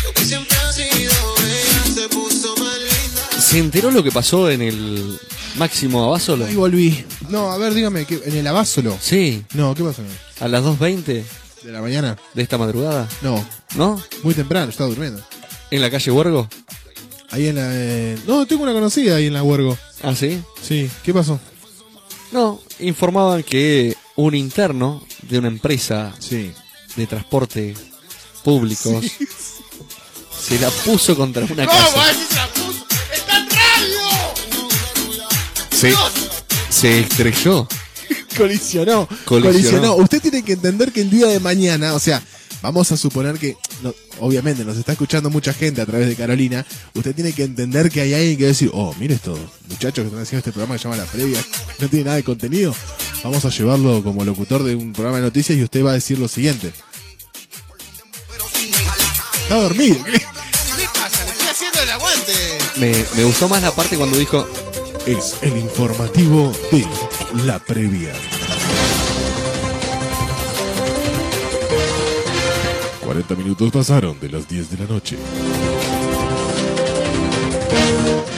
Lo que siempre ha sido ella se puso más linda. ¿Se enteró lo que pasó en el máximo Abasolo? Ahí volví. No, a ver, dígame, ¿qué- ¿en el abásolo? Sí, No, ¿qué pasó? a las 2.20 ¿De la mañana? de esta madrugada, No, ¿no? muy temprano, estaba durmiendo. En la calle Huergo. Ahí en la... eh, No, tengo una conocida ahí en la Huergo. Ah, sí. Sí, ¿qué pasó? No, informaban que un interno de una empresa Sí. de transporte públicos se la puso contra una casa. Se la puso. ¡Está en radio! Se, se estrelló. Colisionó. Colisionó. Colisionó. Usted tiene que entender que el día de mañana, o sea, vamos a suponer que no- obviamente nos está escuchando mucha gente a través de Carolina, usted tiene que entender que hay alguien que va a decir, oh, mire estos muchachos que están haciendo este programa que se llama La Previa, no tiene nada de contenido, vamos a llevarlo como locutor de un programa de noticias y usted va a decir lo siguiente. Está dormido. ¿qué? ¿Qué pasa? Le estoy haciendo el aguante. Me, me gustó más la parte cuando dijo, Es el informativo de La Previa. 40 minutos pasaron de las 10 de la noche.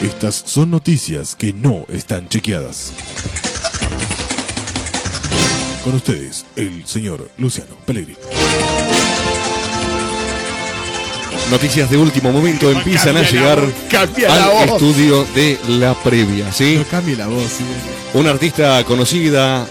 Estas son noticias que no están chequeadas. Con ustedes, el señor Luciano Pellegrini. noticias de último momento empiezan a llegar voz, cambia la al estudio de la previa, ¿sí? No cambie la voz. ¿sí? Una artista conocida,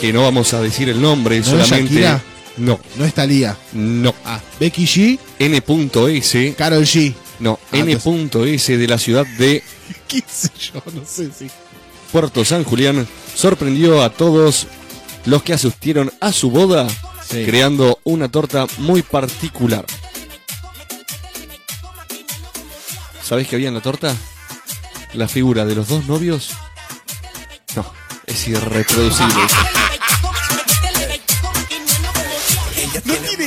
que no vamos a decir el nombre, solamente... No, No está Lía. no. Ah, Becky G, N.S. Carol G. No, Ah, N.S. de la ciudad de ¿Qué sé yo? No sé si. Puerto San Julián sorprendió a todos los que asistieron a su boda Sí. creando una torta muy particular. ¿Sabés qué había en la torta? La figura de los dos novios. No, es irreproducible.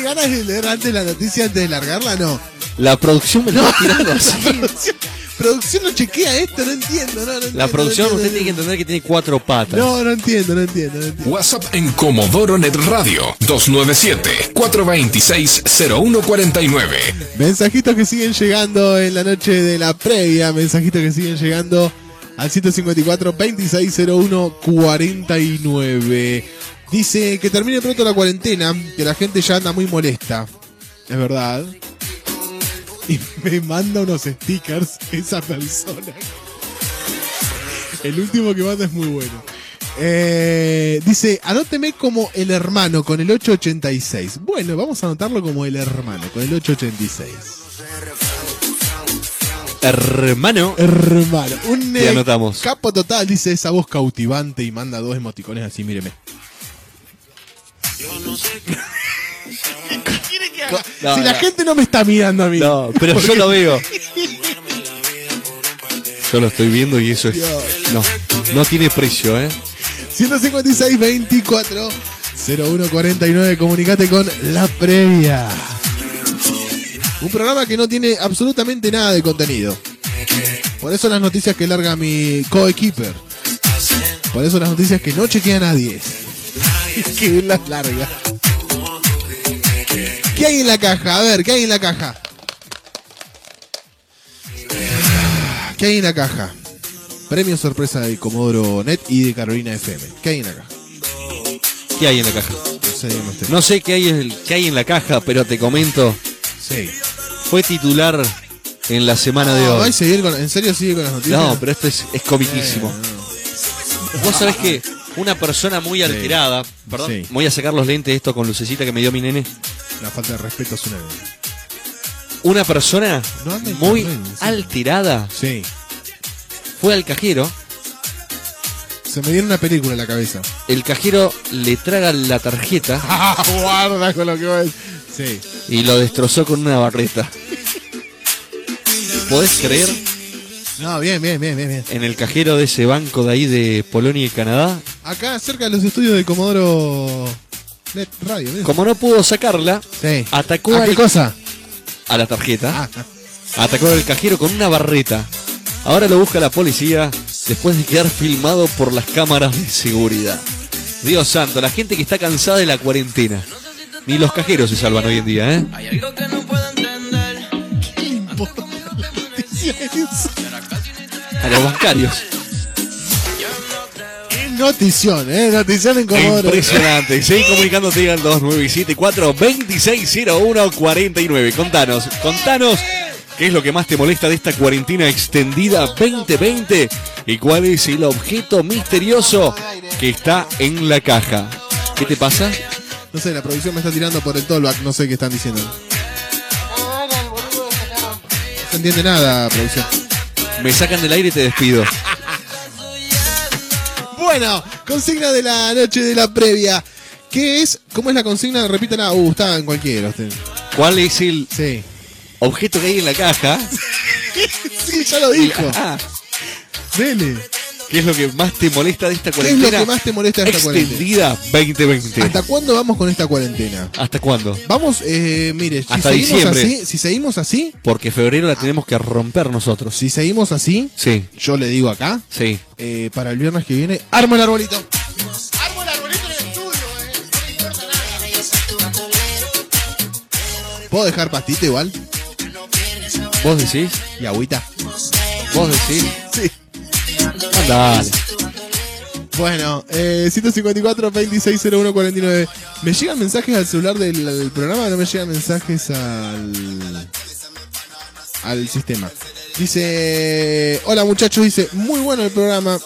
ganas de leer antes la noticia antes de largarla? No. La producción me lo ha tirado así. producción, producción no chequea esto, no entiendo. No, no entiendo, La producción, no usted entiendo, tiene que entender que tiene cuatro patas. No, no entiendo, no entiendo, no entiendo. WhatsApp en Comodoro Net Radio 297-426-0149. Mensajitos que siguen llegando en la noche de la previa, mensajitos que siguen llegando al 154 2601 49. Dice que termine pronto la cuarentena, que la gente ya anda muy molesta. Es verdad. Y me manda unos stickers esa persona. El último que manda es muy bueno. Eh, dice, anóteme como el hermano con el 886. Bueno, vamos a anotarlo como el hermano con el 886. Hermano, Hermano, un eh, anotamos. capo total, dice esa voz cautivante y manda dos emoticones así, míreme. ¿Qué quiere que haga? No, si la no. gente no me está mirando a mí. no, pero yo lo veo. Yo lo estoy viendo y eso es. No, no tiene precio, ¿eh? 156 24 01 49, comunicate con la previa. Un programa que no tiene absolutamente nada de contenido. Por eso las noticias que larga mi coequiper. Por eso las noticias que no chequea nadie. que las larga. ¿Qué hay en la caja? A ver, ¿qué hay en la caja? ¿Qué hay en la caja? Premio sorpresa de Comodoro Net y de Carolina FM. ¿Qué hay en la caja? ¿Qué hay en la caja? No sé, usted. No sé qué hay, en- qué hay en la caja, pero te comento. Sí. Fue titular en la semana de No, ¿va a hoy. con- ¿En serio sigue con las noticias? No, pero esto es, es comiquísimo. Vos sabés que una persona muy alterada, perdón, Sí. voy a sacar los lentes de esto con lucecita que me dio mi nene. La falta de respeto es una. Una persona No muy internet, sí. alterada Sí. fue al cajero. Se me viene una película en la cabeza. El cajero le traga la tarjeta Guarda con lo que va a decir. Sí. y lo destrozó con una barreta. ¿Podés creer? No, bien, bien, bien, bien, bien. En el cajero de ese banco de ahí de Polonia y Canadá, Acá cerca de los estudios de Comodoro Net Radio. mira. como no pudo sacarla, Sí. atacó ¿A al- qué cosa? a la tarjeta. Ah. Atacó al cajero con una barreta. Ahora lo busca la policía después de quedar filmado por las cámaras de seguridad. Dios santo, la gente que está cansada de la cuarentena. Ni los cajeros se salvan hoy en día, ¿eh? Hay algo que no puedo entender. ¿Qué importa A los bancarios. Notición, ¿eh? Notición en Comodoro. Impresionante. Seguí comunicándote al 2974 2601 49. Contanos, contanos qué es lo que más te molesta de esta cuarentena extendida 2020 y cuál es el objeto misterioso que está en la caja. ¿Qué te pasa? No sé, la producción me está tirando por el tollback, no sé qué están diciendo. No se entiende nada, producción. Me sacan del aire y te despido. Bueno, consigna de la noche de la previa. ¿Qué es? ¿Cómo es la consigna? Repítala. Uh, está en cualquiera usted. cuál es el Sí. objeto que hay en la caja. Sí, ya lo dijo. Ah, Dele. ¿Qué es lo que más te molesta de esta ¿Qué es cuarentena? lo que más te molesta de esta cuarentena? Extendida 2020. ¿Hasta cuándo vamos con esta cuarentena? ¿Hasta cuándo? Vamos, eh, mire, si Hasta seguimos diciembre. así, si seguimos así, Porque febrero la tenemos que romper nosotros. si seguimos así, Sí, yo le digo acá, sí. eh, para el viernes que viene, armo el arbolito. Armo el arbolito en el estudio, eh. No me importa nada. ¿Puedo dejar pastita igual? ¿Vos decís? Y agüita. ¿Vos decís? Dale. Bueno, eh, 154 2601 49. ¿Me llegan mensajes al celular del, del programa no me llegan mensajes al, al sistema? Dice, hola muchachos, dice, muy bueno el programa.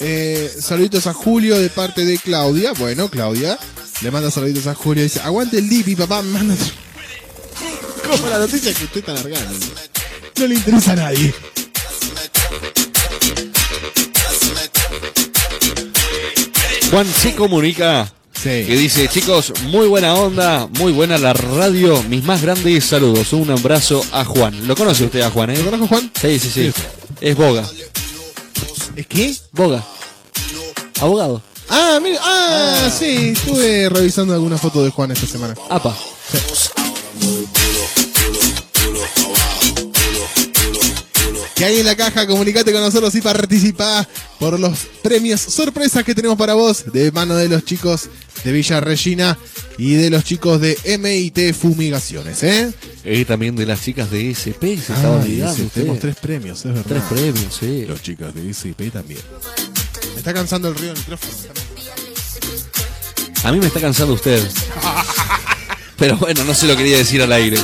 Eh, saluditos a Julio de parte de Claudia. Bueno, Claudia le manda saluditos a Julio. Dice, aguante el Dipi, papá, manda. Como la noticia que usted está largando. No le interesa a nadie. Juan se comunica Sí. que dice, chicos, muy buena onda, muy buena la radio, mis más grandes saludos, un abrazo a Juan. ¿Lo conoce usted a Juan, eh? ¿Lo conozco, Juan? Sí, sí, sí. Es Boga. ¿Es qué? Boga. Abogado. Ah, mira, ah, sí, estuve revisando algunas fotos de Juan esta semana. Apa. Que hay en la caja, comunicate con nosotros y participa por los premios sorpresas que tenemos para vos de mano de los chicos de Villa Regina y de los chicos de MIT Fumigaciones, ¿eh? Y también de las chicas de SP, se Ah, olvidando. tenemos tres premios, es verdad. Tres premios, sí. Los chicos de SP también. Me está cansando el ruido del micrófono. A mí me está cansando usted. Pero bueno, no se lo quería decir al aire.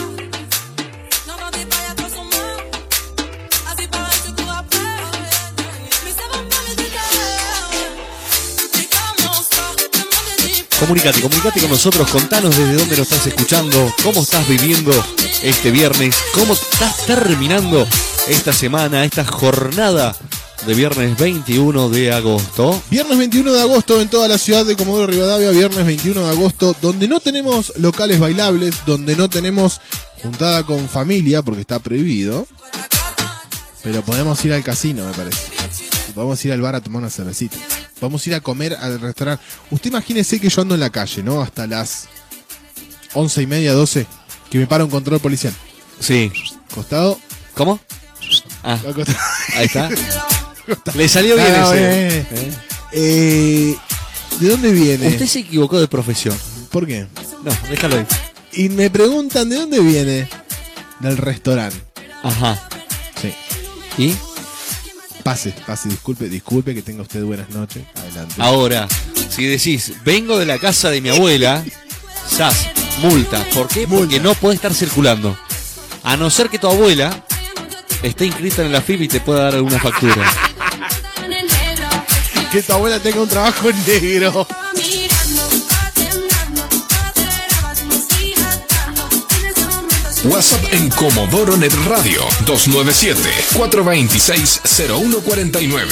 Comunicate, comunicate con nosotros, contanos desde dónde nos estás escuchando, cómo estás viviendo este viernes, cómo estás terminando esta semana, esta jornada de viernes 21 de agosto. Viernes 21 de agosto en toda la ciudad de Comodoro Rivadavia, viernes 21 de agosto, donde no tenemos locales bailables, donde no tenemos juntada con familia, porque está prohibido. Pero podemos ir al casino, me parece. Podemos ir al bar a tomar una cervecita. Podemos ir a comer al restaurante. Usted imagínese que yo ando en la calle, ¿no? Hasta las once y media, 12, que me para un control policial. Sí. Costado. ¿Cómo? Ah, costado. ahí está. Le salió bien Ah, ese. bien. Eh, ¿De dónde viene? Usted se equivocó de profesión. ¿Por qué? No, déjalo ahí. Y me preguntan de dónde viene. Del restaurante. Ajá. Sí. ¿Y? Pase, pase, disculpe, disculpe que tenga usted buenas noches. Adelante. Ahora, si decís, vengo de la casa de mi abuela, sas, multa. ¿Por qué? Porque no puede estar circulando. A no ser que tu abuela esté inscrita en la FIP y te pueda dar alguna factura. Que tu abuela tenga un trabajo en negro. WhatsApp en Comodoro Net Radio 297-426-0149.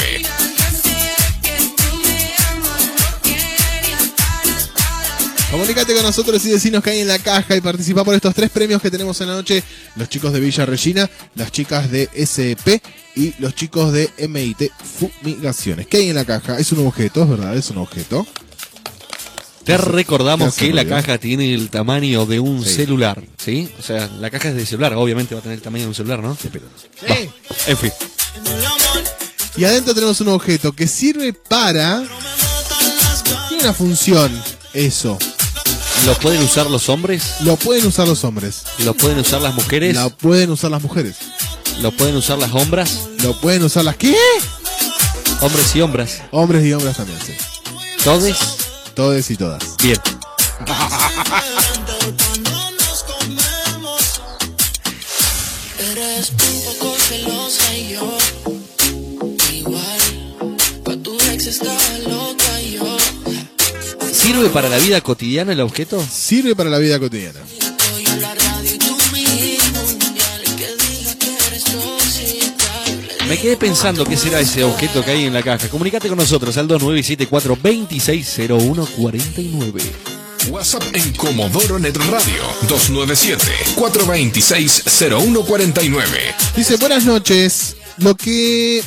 Comunicate con nosotros y decinos que hay en la caja y participa por estos tres premios que tenemos en la noche. Los chicos de Villa Regina, las chicas de SP y los chicos de MIT Fumigaciones. ¿Qué hay en la caja? Es un objeto, es verdad, es un objeto. Te recordamos ¿Qué hace que la caja tiene el tamaño de un Sí. celular, ¿sí? O sea, la caja es de celular, obviamente va a tener el tamaño de un celular, ¿no? Sí. En fin. Y adentro tenemos un objeto que sirve para... Tiene una función, eso. ¿Lo pueden usar los hombres? Lo pueden usar los hombres. ¿Lo pueden usar las mujeres? Lo pueden usar las mujeres. ¿Lo pueden usar las hombras? Lo pueden usar las... ¿Qué? Hombres y hombras. Hombres y hombres también, sí. ¿Todes? Todes y todas. Bien. Eres un poco celosa y yo igual. Pa' tu ex estaba loca y yo. ¿Sirve para la vida cotidiana el objeto? Sirve para la vida cotidiana. Me quedé pensando qué será ese objeto que hay en la caja. Comunicate con nosotros al 2974 260149. WhatsApp en Comodoro Net Radio 297-426-0149. Dice, buenas noches. Lo que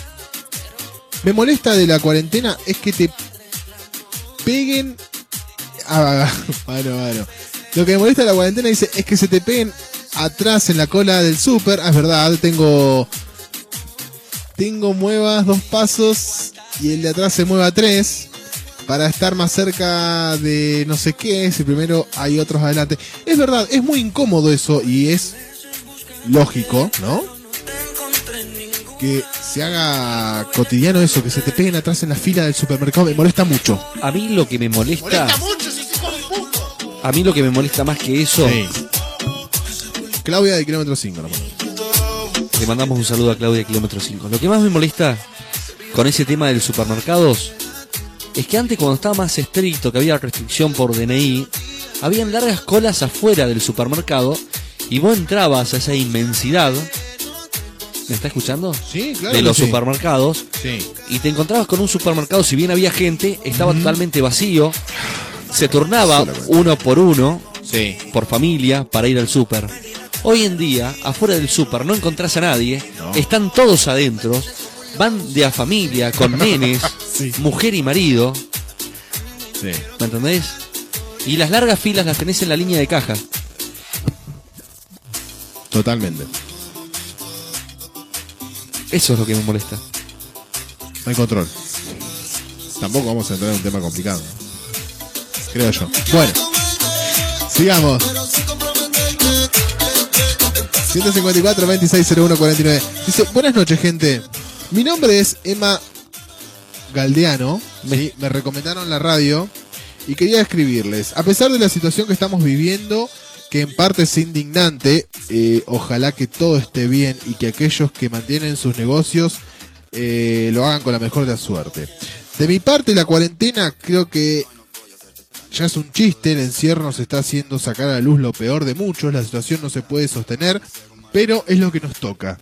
me molesta de la cuarentena es que te peguen... Ah, bueno, bueno. Lo que me molesta de la cuarentena dice es que se te peguen atrás en la cola del súper. Ah, es verdad, tengo... Tengo muevas dos pasos y el de atrás se mueva tres para estar más cerca de no sé qué, si primero hay otros adelante. Es verdad, es muy incómodo eso y es lógico, ¿no? Que se haga cotidiano eso, que se te peguen atrás en la fila del supermercado, me molesta mucho. A mí lo que me molesta, Molesta mucho hijo de puta. a mí lo que me molesta más que eso, Claudia de kilómetro 5, nomás. Le mandamos un saludo a Claudia Kilómetro 5. Lo que más me molesta con ese tema del supermercados es que antes cuando estaba más estricto, que había restricción por DNI, habían largas colas afuera del supermercado y vos entrabas a esa inmensidad, ¿me está escuchando? Sí, claro. de los sí. supermercados Sí. y te encontrabas con un supermercado, si bien había gente, estaba totalmente vacío, se turnaba uno por uno, Sí. por familia, para ir al súper. Hoy en día, afuera del súper, no encontrás a nadie, No. están todos adentro, van de a familia, con nenes, Sí. mujer y marido, Sí. ¿me entendés? Y las largas filas las tenés en la línea de caja. Totalmente. Eso es lo que me molesta. No hay control. Tampoco vamos a entrar en un tema complicado. Creo yo. Bueno. Sigamos. 154 2601 49. Dice, buenas noches, gente. Mi nombre es Emma Galdeano. Sí, me recomendaron la radio y quería escribirles. A pesar de la situación que estamos viviendo, que en parte es indignante, eh, ojalá que todo esté bien y que aquellos que mantienen sus negocios eh, lo hagan con la mejor de la suerte. De mi parte, la cuarentena creo que ya es un chiste, el encierro nos está haciendo sacar a la luz lo peor de muchos, la situación no se puede sostener, pero es lo que nos toca.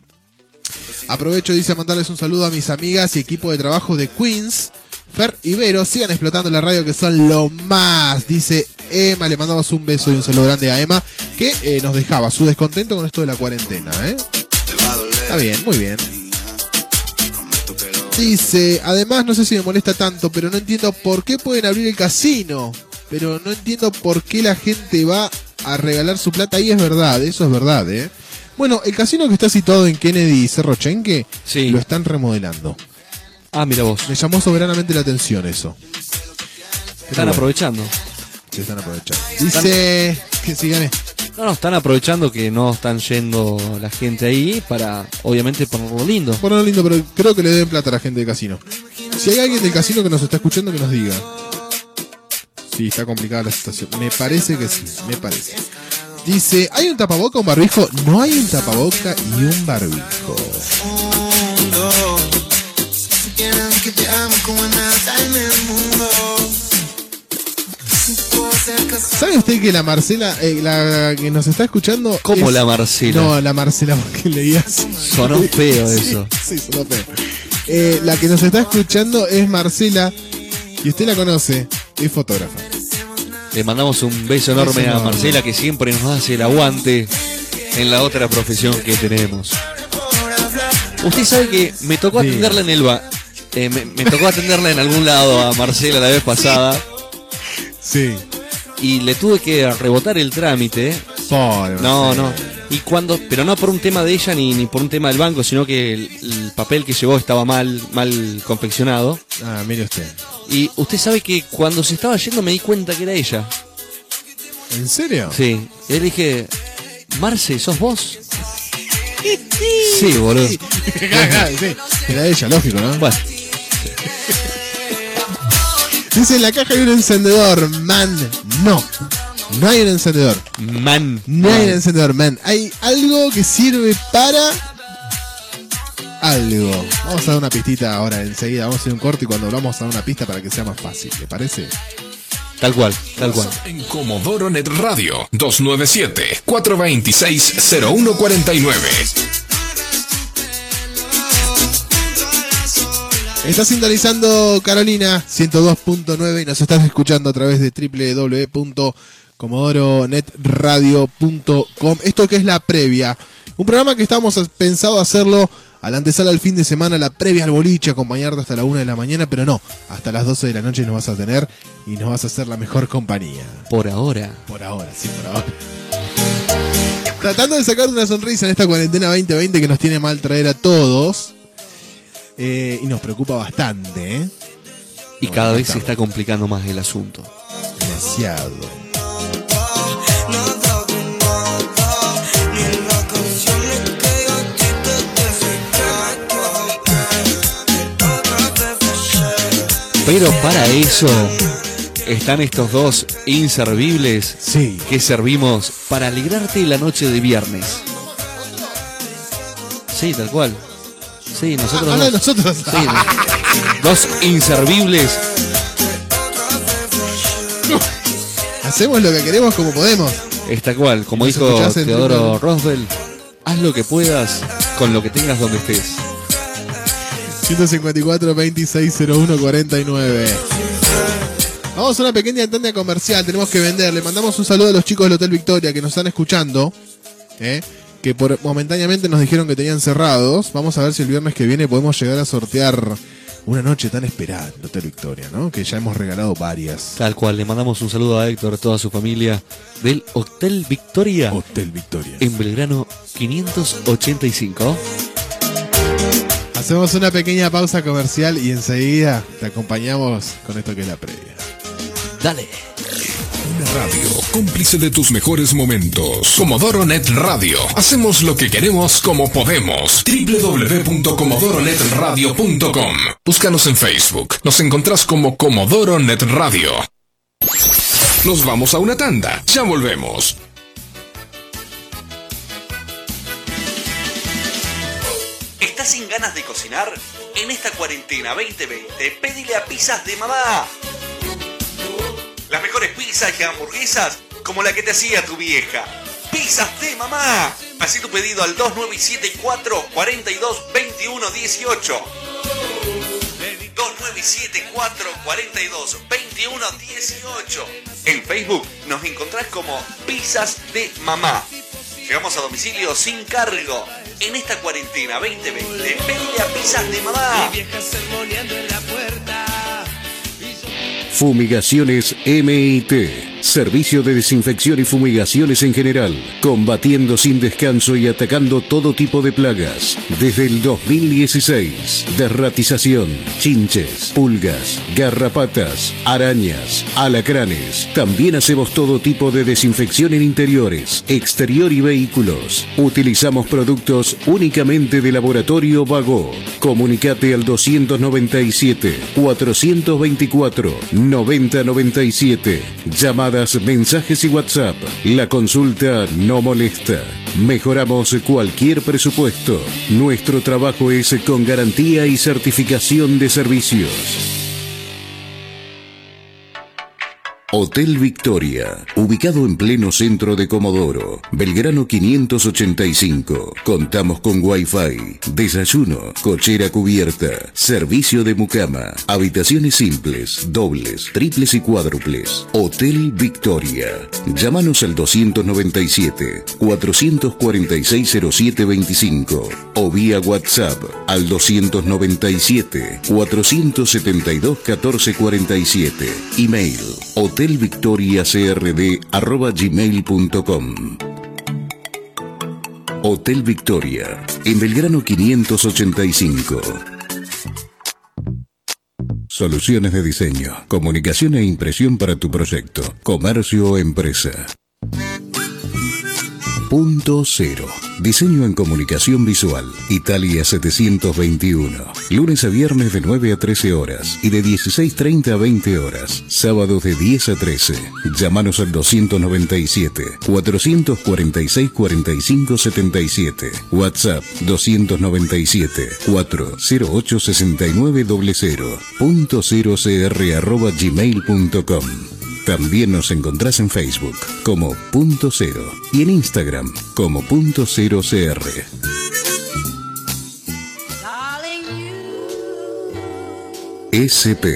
Aprovecho, dice, a mandarles un saludo a mis amigas y equipo de trabajo de Queens. Fer y Vero, sigan explotando la radio que son lo más, dice Emma. Le mandamos un beso y un saludo grande a Emma, que eh, nos dejaba su descontento con esto de la cuarentena. ¿eh? Está bien, muy bien. Dice, además no sé si me molesta tanto, pero no entiendo por qué pueden abrir el casino. Pero no entiendo por qué la gente va a regalar su plata ahí, es verdad, eso es verdad, ¿eh? Bueno, el casino que está situado en Kennedy y Cerro Chenque Sí. lo están remodelando. Ah, mira vos. Me llamó soberanamente la atención eso. Están bueno. aprovechando. Se están aprovechando. Dice que sí, gané. No, no, están aprovechando que no están yendo la gente ahí para, obviamente, ponerlo lindo. Bueno, lindo, pero creo que le deben plata a la gente del casino. Si hay alguien del casino que nos está escuchando, que nos diga. Sí, está complicada la situación. Me parece que sí, me parece. Dice, ¿hay un tapaboca o un barbijo? No hay un tapaboca y un barbijo. Que te ame como nada en el mundo. Puedo ser casado. ¿Sabe usted que la Marcela, eh, la que nos está escuchando... ¿Cómo es- la Marcela? No, la Marcela, porque leía así. Sonó feo Sí, eso. Sí, sonó feo. Eh, la que nos está escuchando es Marcela, y usted la conoce, es fotógrafa. Le mandamos un beso enorme Beso a enorme. Marcela que siempre nos hace el aguante en la otra profesión que tenemos. Usted sabe que me tocó atenderla en el ba eh, me, me tocó atenderla en algún lado a Marcela la vez pasada Sí. y le tuve que rebotar el trámite. Pobre No, Marcela. no. Y cuando, pero no por un tema de ella ni, ni por un tema del banco, sino que el, el papel que llevó estaba mal, mal confeccionado. Ah, mire usted. Y usted sabe que cuando se estaba yendo me di cuenta que era ella. ¿En serio? Sí. Y le dije, Marce, ¿sos vos? Sí, boludo. sí. Era ella, lógico, ¿no? Bueno, Dice, en la caja hay un encendedor, man. No. No hay un encendedor. man. No hay un encendedor, man. Hay algo que sirve para... Algo. Vamos a dar una pistita ahora enseguida. Vamos a hacer un corte y cuando volvamos a dar una pista para que sea más fácil. ¿Le parece? Tal cual, tal cual. En Comodoro Net Radio 297-426-0149. Estás sintonizando Carolina 102.9 y nos estás escuchando a través de www.comodoronetradio.com. Esto que es la previa. Un programa que estamos pensado hacerlo a la antesala del fin de semana, la previa al boliche, acompañarte hasta la 1 de la mañana, pero no, hasta las 12 de la noche nos vas a tener y nos vas a hacer la mejor compañía. Por ahora. Por ahora, sí, por ahora. Tratando de sacar una sonrisa en esta cuarentena 2020 que nos tiene mal traer a todos. eh, y nos preocupa bastante, ¿eh? Y No, cada vez se está complicando más el asunto. Demasiado. Pero para eso están estos dos inservibles Sí. que servimos para alegrarte la noche de viernes. Sí, tal cual. Sí, nosotros de dos. nosotros. Sí, dos inservibles. Hacemos lo que queremos como podemos. Está cual, como dijo Teodoro. Roosevelt, haz lo que puedas con lo que tengas donde estés. 154 2601 49. Vamos a una pequeña tanda comercial, tenemos que vender. Le mandamos un saludo a los chicos del Hotel Victoria que nos están escuchando. ¿eh? Que por momentáneamente nos dijeron que tenían cerrados. Vamos a ver si el viernes que viene podemos llegar a sortear una noche tan esperada en el Hotel Victoria, ¿no? Que ya hemos regalado varias. Tal cual, le mandamos un saludo a Héctor, a toda su familia del Hotel Victoria Hotel Victoria. en Belgrano 585. Hacemos una pequeña pausa comercial y enseguida te acompañamos con esto que es la previa. Dale. Radio, cómplice de tus mejores momentos. Comodoro Net Radio. Hacemos lo que queremos como podemos. www.comodoronetradio.com. Búscanos en Facebook. Nos encontrás como Comodoro Net Radio. Nos vamos a una tanda. Ya volvemos. ¿Estás sin ganas de cocinar? En esta cuarentena 2020, pedile a pizzas de mamá. Las mejores pizzas y hamburguesas como la que te hacía tu vieja. Pizzas de mamá. Hacé tu pedido al 2974 42 21 18. 2974 42 21 18. En Facebook nos encontrás como Pizzas de Mamá. Llegamos a domicilio sin cargo. En esta cuarentena 2020, pedile a Pizzas de Mamá. Fumigaciones MIT. Servicio de desinfección y fumigaciones en general, combatiendo sin descanso y atacando todo tipo de plagas. Desde el 2016, derratización, chinches, pulgas, garrapatas, arañas, alacranes. También hacemos todo tipo de desinfección en interiores, exterior y vehículos. Utilizamos productos únicamente de Laboratorio Vago. Comunicate al 297 424 9097. Mensajes y WhatsApp. La consulta no molesta. Mejoramos cualquier presupuesto. Nuestro trabajo es con garantía y certificación de servicios. Hotel Victoria, ubicado en pleno centro de Comodoro, Belgrano 585. Contamos con Wi-Fi, desayuno, cochera cubierta, servicio de mucama, habitaciones simples, dobles, triples y cuádruples. Hotel Victoria. Llámanos al 297 446 0725 o vía WhatsApp al 297 472 1447. Email hotelvictoriacrd.gmail.com Hotel Victoria, en Belgrano 585. Soluciones de diseño, comunicación e impresión para tu proyecto, comercio o empresa. Punto Cero. Diseño en comunicación visual. Italia 721. Lunes a viernes de 9 a 13 horas y de 16.30 a 20 horas. Sábados de 10 a 13. Llámanos al 297 446 45 77. WhatsApp 297 408 69 00. Punto cero cr arroba gmail.com. También nos encontrás en Facebook como Punto Cero y en Instagram como Punto Cero CR. SP,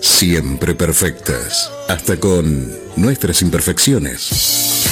siempre perfectas, hasta con nuestras imperfecciones.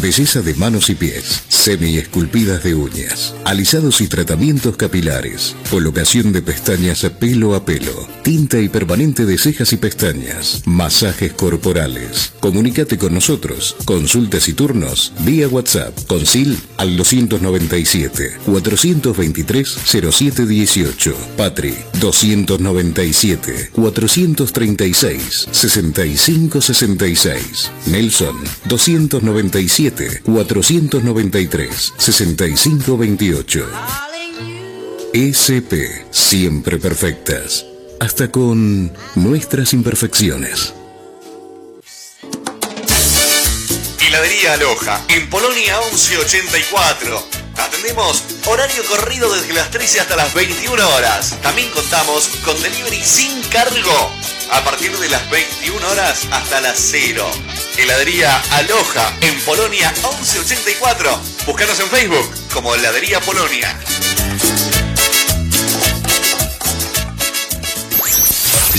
Belleza de manos y pies, semi-esculpidas de uñas, alisados y tratamientos capilares, colocación de pestañas a pelo a pelo, tinta y permanente de cejas y pestañas, masajes corporales. Comunícate con nosotros, consultas y turnos vía WhatsApp, Concil al 297 423 0718, Patri 297 436 6566, Nelson 297 493-6528. SP, siempre perfectas, hasta con nuestras imperfecciones. Heladería Aloja, en Polonia 1184. Atendemos horario corrido desde las 13 hasta las 21 horas. También contamos con delivery sin cargo a partir de las 21 horas hasta las 0. Heladería Aloja en Polonia 1184. Búscanos en Facebook como Heladería Polonia.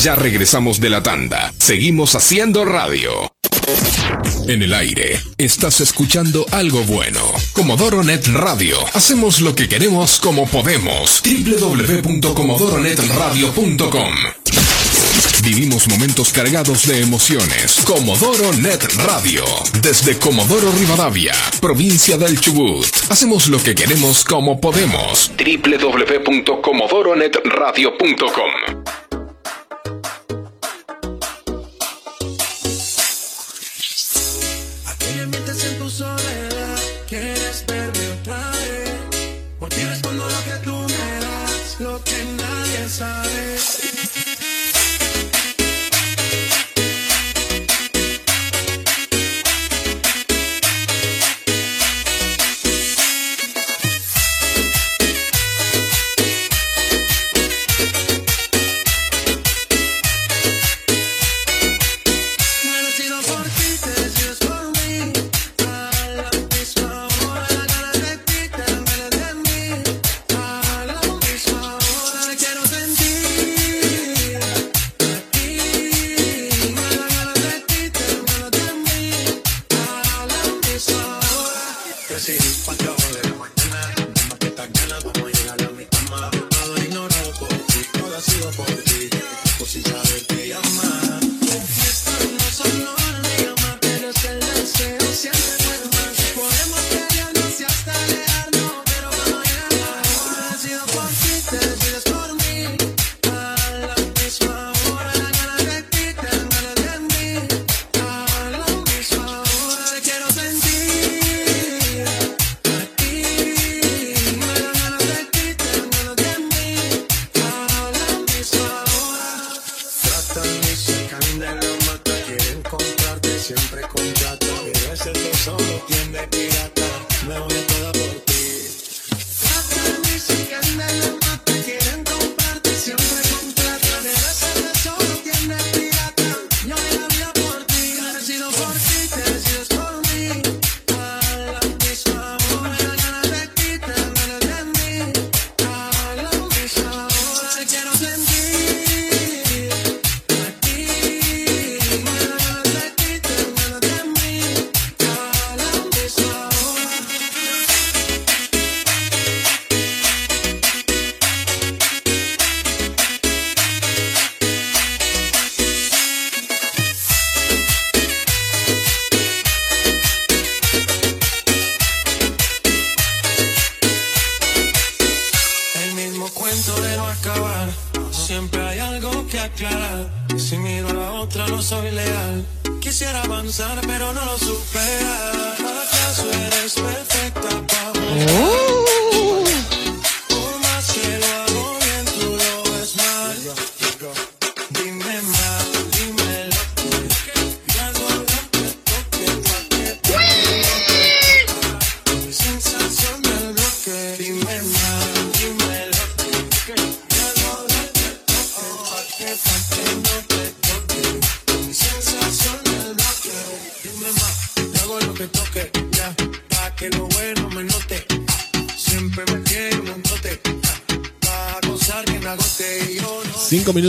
Ya regresamos de la tanda. Seguimos haciendo radio. En el aire, estás escuchando algo bueno. Comodoro Net Radio. Hacemos lo que queremos como podemos. www.comodoronetradio.com Vivimos momentos cargados de emociones. Comodoro Net Radio. Desde Comodoro Rivadavia, provincia del Chubut. Hacemos lo que queremos como podemos. www.comodoronetradio.com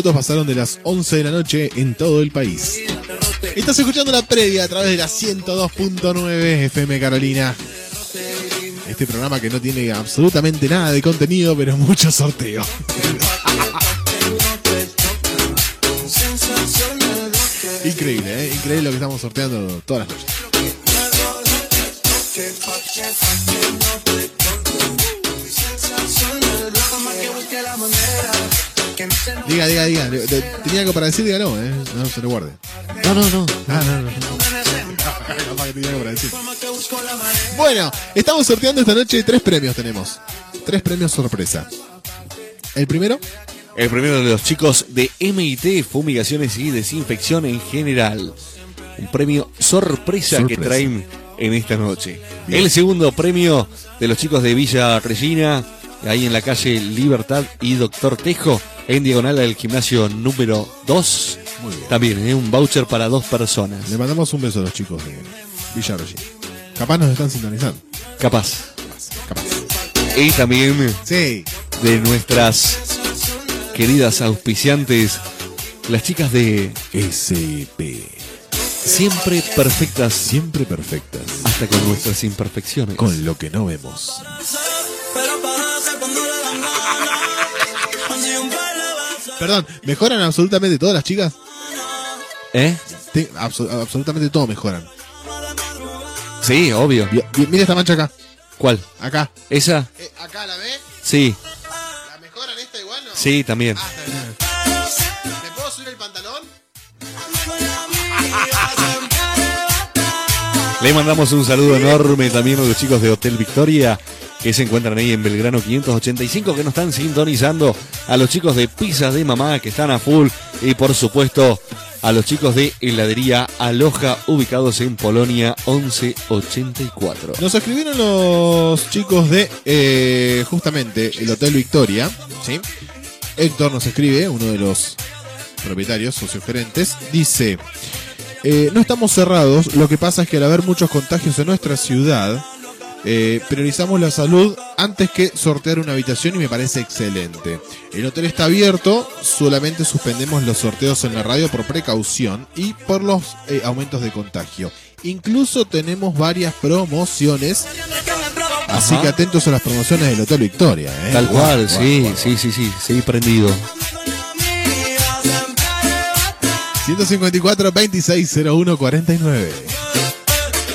pasaron de las 11 de la noche en todo el país. Estás escuchando la previa a través de la 102.9 FM Carolina. Este programa que no tiene absolutamente nada de contenido, pero mucho sorteo. Increíble, ¿eh? Increíble lo que estamos sorteando todas las noches. Diga, diga, diga. Tenía algo para decir, dígalo, ¿eh? No se lo guarde. No, no, no. Ah, no, no. Que. Bueno, estamos sorteando esta noche tres premios tenemos. Tres premios sorpresa. El primero, El primero de los chicos de MIT, Fumigaciones y Desinfección en general. Un premio sorpresa, que Sorpresa. traen en esta noche. Bien. El segundo premio de los chicos de Villa Regina, ahí en la calle Libertad y Doctor Tejo, en diagonal al gimnasio número 2. Muy bien. También, ¿eh? un voucher para dos personas. le mandamos un beso a los chicos de Villa Regina. Capaz nos están sintonizando. Capaz. Capaz. Y también Sí. de nuestras queridas auspiciantes, las chicas de SP. Siempre Perfectas, Siempre perfectas. hasta con nuestras imperfecciones. Con lo que no vemos. Perdón, ¿mejoran absolutamente todas las chicas? ¿Eh? Te- abso- absolutamente todo mejoran. Sí, obvio. Vi- vi- Mira esta mancha acá. ¿Cuál? Acá. ¿Esa? ¿Acá la ve? Sí, ¿La mejoran esta igual no? sí, también. ¿Me puedo subir el pantalón? Le mandamos un saludo enorme también a los chicos de Hotel Victoria que se encuentran ahí en Belgrano 585 que nos están sintonizando, a los chicos de Pizzas de Mamá que están a full y por supuesto a los chicos de Heladería Aloja ubicados en Polonia 1184. Nos escribieron los chicos de eh, justamente el Hotel Victoria, ¿sí? Héctor nos escribe, uno de los propietarios, socios gerentes, dice, eh, no estamos cerrados, lo que pasa es que al haber muchos contagios en nuestra ciudad, eh, priorizamos la salud antes que sortear una habitación y me parece excelente. El hotel está abierto, solamente suspendemos los sorteos en la radio por precaución y por los eh, aumentos de contagio. Incluso tenemos varias promociones, así Ajá. que atentos a las promociones del Hotel Victoria. ¿eh? Tal cual, guau, sí, sí, sí, sí, sí, prendido. 154 2601 49.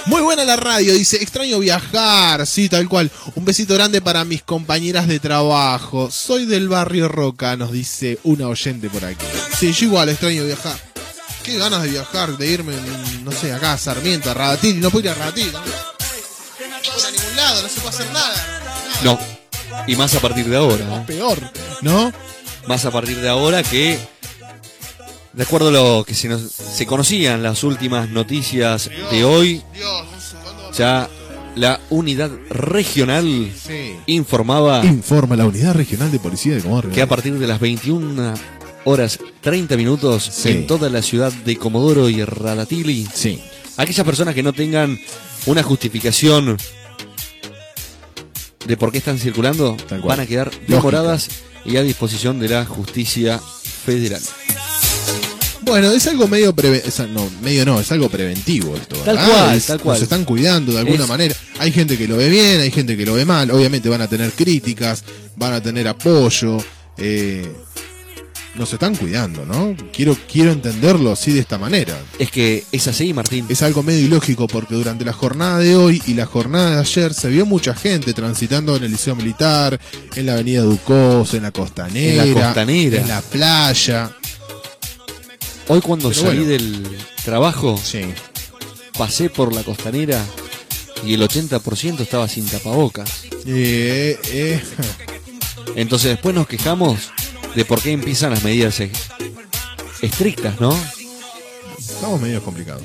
Muy buena la radio, dice, extraño viajar, sí, tal cual. Un besito grande para mis compañeras de trabajo. Soy del barrio Roca, nos dice una oyente por aquí. Sí, yo igual extraño viajar. Qué ganas de viajar, de irme, no sé, acá a Sarmiento, a Radatil. No puedo ir a Radatil, ¿no? No puedo ir a ningún lado, no se puede hacer nada. No. Y más a partir de ahora. ¿no? Peor, ¿no? Más a partir de ahora que, de acuerdo a lo que se, nos- se conocían las últimas noticias de hoy, ya la unidad regional Sí. informaba Informa la Unidad Regional de Policía de Comodoro. que a partir de las 21 horas 30 minutos Sí. en toda la ciudad de Comodoro y Radatili, Sí. aquellas personas que no tengan una justificación de por qué están circulando van a quedar Lógica. demoradas y a disposición de la justicia federal. Bueno, es algo medio preve- es- no, medio no, es algo preventivo esto. Tal cual, Es- tal cual. Nos están cuidando de alguna Es- manera. Hay gente que lo ve bien, hay gente que lo ve mal. Obviamente van a tener críticas, van a tener apoyo. eh, nos están cuidando, ¿no? Quiero, quiero entenderlo así de esta manera. Es que es así, Martín. Es algo medio ilógico porque durante la jornada de hoy y la jornada de ayer se vio mucha gente transitando en el Liceo Militar, en la Avenida Ducos, en la Costanera, En la Costanera. en la playa. Hoy cuando Pero salí bueno. del trabajo, Sí. pasé por la costanera y el 80% estaba sin tapabocas. Eh, eh, Entonces después nos quejamos de por qué empiezan las medidas estrictas, ¿no? estamos medio complicados.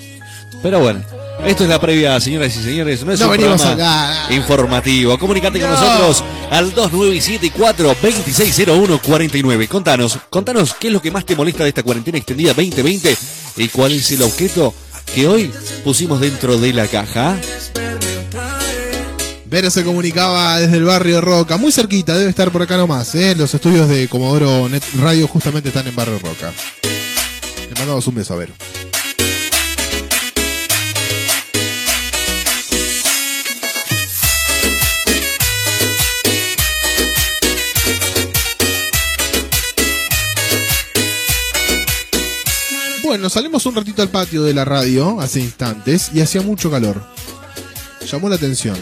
Pero bueno, esto es la previa, señoras y señores. No es No un programa acá. informativo. Comunicate con No. nosotros al 2974 2601 49. Contanos, contanos qué es lo que más te molesta de esta cuarentena extendida 2020 y cuál es el objeto que hoy pusimos dentro de la caja. Vero se comunicaba desde el barrio Roca, muy cerquita, debe estar por acá nomás. ¿eh? Los estudios de Comodoro Net Radio justamente están en barrio Roca. Le mandamos un beso a Vero. Bueno, salimos un ratito al patio de la radio hace instantes y hacía mucho calor. Llamó la atención.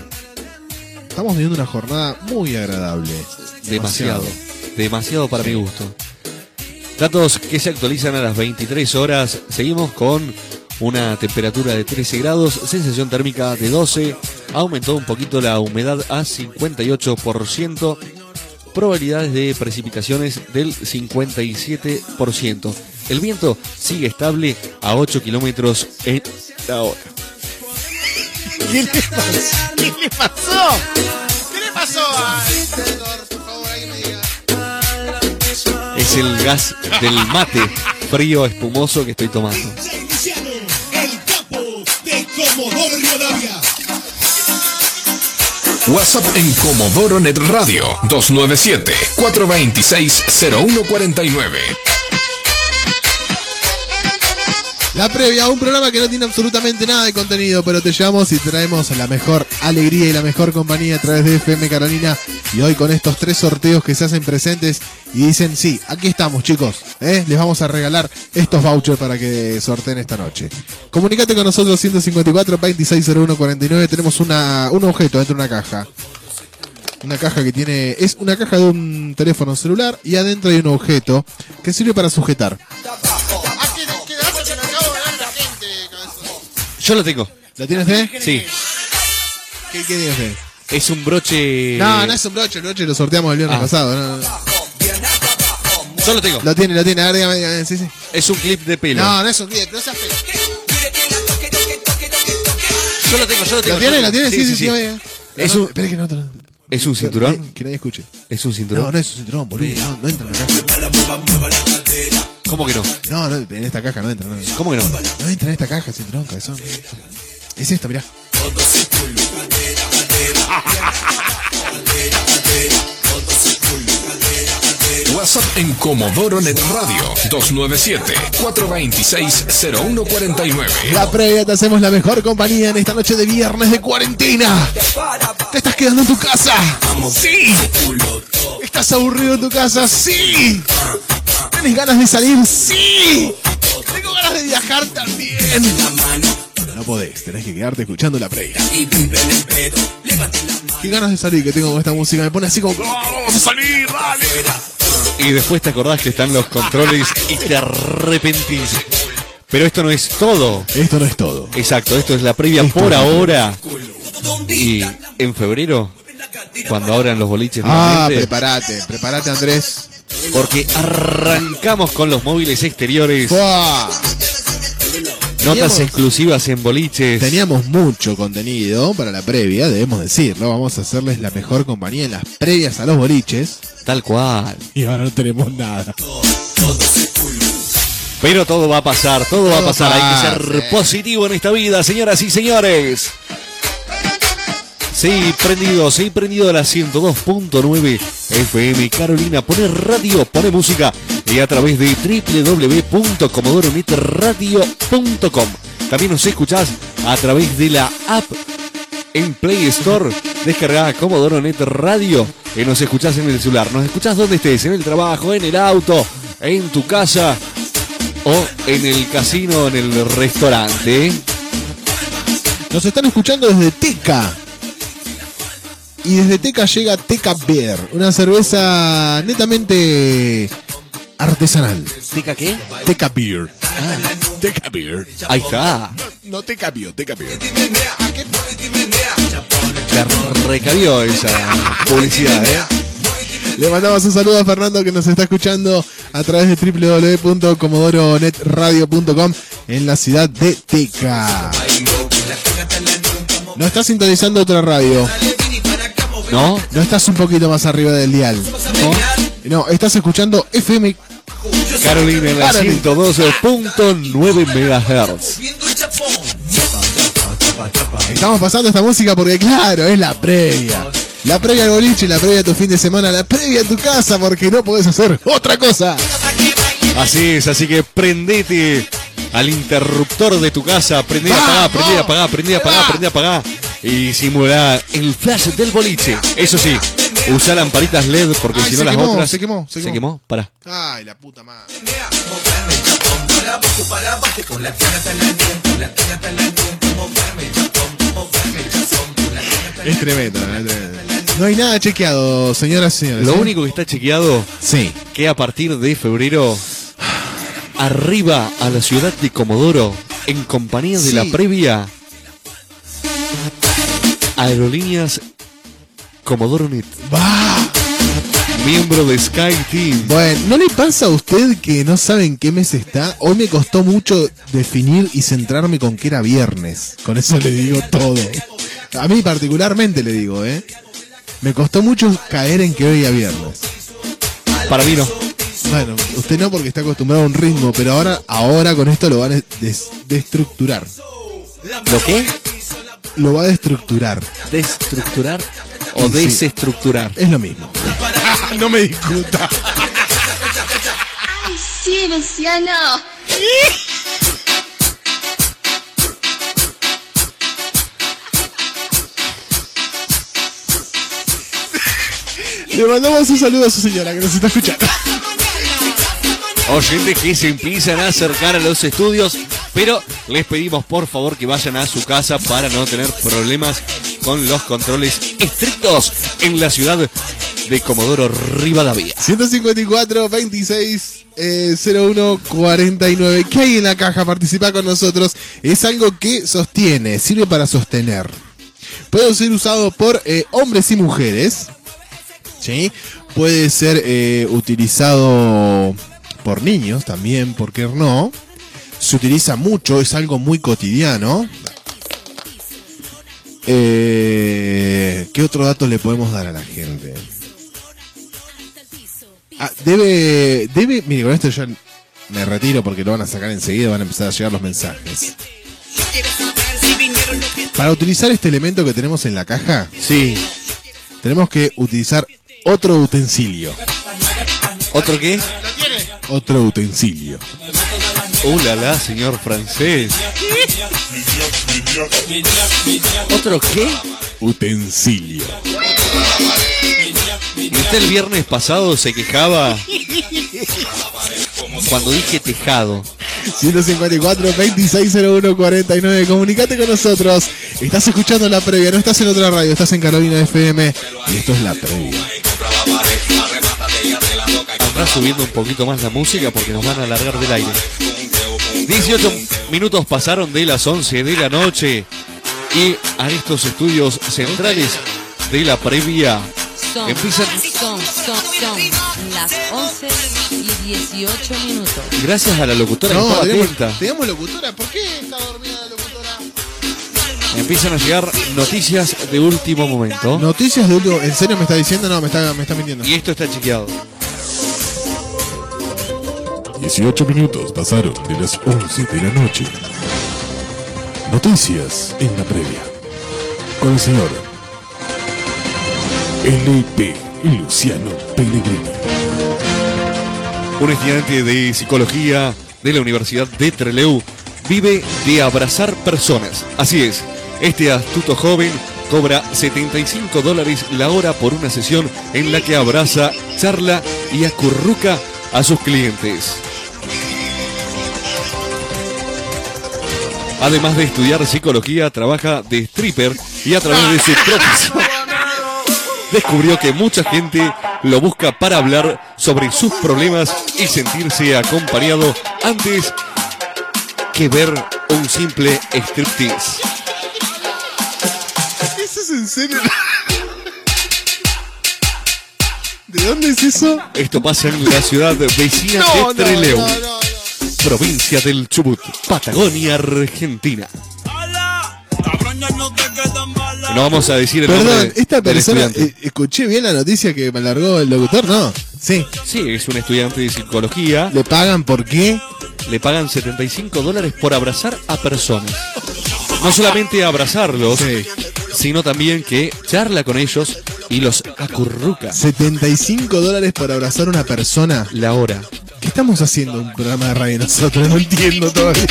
Estamos viviendo una jornada muy agradable. Demasiado. Demasiado para mi gusto. Datos que se actualizan a las 23 horas. Seguimos con una temperatura de 13 grados, sensación térmica de 12. Aumentó un poquito la humedad a 58%. Probabilidades de precipitaciones del 57%. El viento sigue estable a 8 kilómetros en la hora. ¿Qué le pasó? ¿Qué le pasó? ¿Qué le pasó. Es el gas del mate frío espumoso que estoy tomando. WhatsApp en Comodoro Net Radio 297-426-0149. La previa, un programa que no tiene absolutamente nada de contenido, pero te llevamos y traemos la mejor alegría y la mejor compañía a través de FM Carolina. Y hoy con estos tres sorteos que se hacen presentes y dicen, sí, aquí estamos chicos, ¿eh? les vamos a regalar estos vouchers para que sorteen esta noche. Comunicate con nosotros 154 2601 49, tenemos una, un objeto dentro de una caja. Una caja que tiene, es una caja de un teléfono celular y adentro hay un objeto que sirve para sujetar. Yo lo tengo. ¿Lo tienes fe? Sí. ¿Qué, qué tienes? Es un broche. No, no es un broche, el broche lo sorteamos el viernes Ah. pasado. no, no, no. Yo lo tengo. Lo tiene, lo tiene, a ver, dígame, dígame, sí, sí. Es un clip de pelo. No, no es un clip, no seas feo. Yo lo tengo, yo lo tengo. ¿Lo tiene? ¿Lo tiene? Sí, sí, sí. oye. Es No, un, Espera que no, no, ¿Es un cinturón? Que, nadie escuche. ¿Es un cinturón? No, no es un cinturón, boludo. No, no entra en la caja. ¿Cómo que no? No, no, en esta caja no entra. No, ¿Cómo que no? no entra en esta caja, cinturón, cabezón. Es esta, mirá. WhatsApp en Comodoro Net Radio 297-426-0149. La previa te hacemos la mejor compañía en esta noche de viernes de cuarentena. ¿Te estás quedando en tu casa? ¡Sí! ¿Estás aburrido en tu casa? ¡Sí! ¿Tienes ganas de salir? ¡Sí! Tengo ganas de viajar también. No podés, tenés que quedarte escuchando la previa. Qué ganas de salir que tengo con esta música. Me pone así como, "Oh, vamos a salir, dale. Y después te acordás que están los controles y te arrepentís. Pero esto no es todo. Esto no es todo. Exacto, esto es la previa por ahora. Y en febrero, cuando abran los boliches Ah, nuevamente, prepárate, prepárate Andrés. Porque arrancamos con los móviles exteriores. ¡Fua! Notas Teníamos- exclusivas en boliches. Teníamos mucho contenido para la previa, debemos decirlo. Vamos a hacerles la mejor compañía en las previas a los boliches. Tal cual. Y ahora no tenemos nada. Pero todo va a pasar, todo, va a Todo pasar. Hay que pasa. ser positivo en esta vida, señoras y señores. Sí, prendido, sí, prendido a la 102.9 FM Carolina. Pone radio, pone música y a través de www.comodoronetradio.com. También nos escuchás a través de la app en Play Store. Descargá Comodoro Net Radio y nos escuchás en el celular. Nos escuchás donde estés, en el trabajo, en el auto, en tu casa o en el casino, en el restaurante. Nos están escuchando desde Teca. Y desde Teca llega Teca Beer, una cerveza netamente artesanal. ¿Tica qué? Teca Beer. Teca Beer. Ahí está. No Teca Beer, Teca Beer. La recabió esa publicidad, ¿eh? Le mandamos un saludo a Fernando que nos está escuchando a través de www.comodoronetradio.com en la ciudad de Teca. No estás sintonizando otra radio. ¿No? No estás un poquito más arriba del dial. No, no estás escuchando FM Carolina en la Carolina. 112.9 MHz. Estamos pasando esta música porque, claro, es la previa. La previa al boliche, la previa a tu fin de semana, la previa a tu casa, porque no podés hacer otra cosa. Así es, así que prendete al interruptor de tu casa, prendé a apagar, prendé a apagar, prendé a apagar, prendé a apagar y simula el flash del boliche. Eso sí, usa lamparitas LED porque si no se las quemó, otras se quemó, se quemó. Pará. Ay, la puta madre. Es tremendo, ¿no? es tremendo. No hay nada chequeado, señoras y señores. Lo ¿eh? único que está chequeado Sí. que a partir de febrero arriba a la ciudad de Comodoro en compañía de Sí. la previa Aerolíneas Comodoro Net. Miembro de Sky Team. Bueno, ¿no le pasa a usted que no sabe en qué mes está? Hoy me costó mucho definir y centrarme con que era viernes. Con eso le digo todo. A mí particularmente le digo, ¿eh? Me costó mucho caer en que hoy era viernes. Para mí no. Bueno, usted no porque está acostumbrado a un ritmo, pero ahora, ahora con esto lo van a des- destructurar. ¿Lo qué? Lo va a destructurar. ¿Destructurar o Sí. desestructurar? Es lo mismo. no me discuta. Ay, sí, Luciano. Le mandamos un saludo a su señora que nos está escuchando. Oyentes que se empiezan a acercar a los estudios, pero les pedimos por favor que vayan a su casa para no tener problemas con los controles estrictos en la ciudad de Comodoro Rivadavia. 154 26 eh, 01 49. ¿Qué hay en la caja? Participa con nosotros. Es algo que sostiene, sirve para sostener. Puede ser usado por eh, hombres y mujeres. ¿Sí? Puede ser eh, utilizado por niños también, ¿por qué no? Se utiliza mucho, es algo muy cotidiano. Eh, ¿Qué otro dato le podemos dar a la gente? Ah, debe, debe, mire, con esto ya me retiro porque lo van a sacar enseguida, van a empezar a llegar los mensajes. Para utilizar este elemento que tenemos en la caja, sí, tenemos que utilizar otro utensilio. ¿Otro qué? Otro utensilio. ¡Uh, la, la, señor francés! ¿Otro qué? Utensilio. Y usted el viernes pasado se quejaba cuando dije tejado. 154 2601 49. Comunicate con nosotros. Estás escuchando la previa, no estás en otra radio, estás en Carolina FM y esto es la previa. Subiendo un poquito más la música porque nos van a alargar del aire. 18 minutos pasaron de las 11 de la noche y a estos estudios centrales de la previa Son, empiezan son, son, son las 11 y 18 minutos. gracias a la locutora que No, estaba tenemos, atenta. tenemos locutora. ¿Por qué está dormida la locutora? Empiezan a llegar noticias de último momento. Noticias de último. ¿En serio me está diciendo? No, me está, me está mintiendo. Y esto está chequeado. 18 minutos pasaron de las 11 de la noche. Noticias en la previa. Con el señor L.P. Luciano Pellegrini. Un estudiante de psicología de la Universidad de Trelew vive de abrazar personas. Así es, este astuto joven cobra 75 dólares la hora por una sesión en la que abraza, charla y acurruca a sus clientes. Además de estudiar psicología, trabaja de stripper y a través de su profesión descubrió que mucha gente lo busca para hablar sobre sus problemas y sentirse acompañado antes que ver un simple striptease. ¿Eso es en serio? ¿De dónde es eso? Esto pasa en la ciudad vecina No, de no, Trelew, no, no, provincia del Chubut, Patagonia, Argentina. No vamos a decir el Perdón, nombre esta del persona. estudiante. eh, ¿Escuché bien la noticia que me alargó el locutor? No. Sí. Sí, es un estudiante de psicología. ¿Le pagan por qué? Le pagan 75 dólares por abrazar a personas. No solamente abrazarlos, sino también que charla con ellos y los acurruca. 75 dólares por abrazar a una persona. La hora. ¿Qué estamos haciendo un programa de radio nosotros? No entiendo todavía.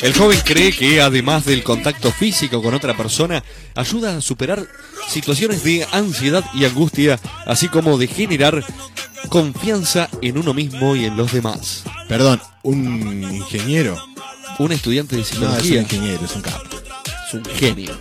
El joven cree que además del contacto físico con otra persona, ayuda a superar situaciones de ansiedad y angustia, así como de generar confianza en uno mismo y en los demás. Perdón, un ingeniero. Un estudiante de No, es un psicología. ingeniero, es un capo. Es un genio.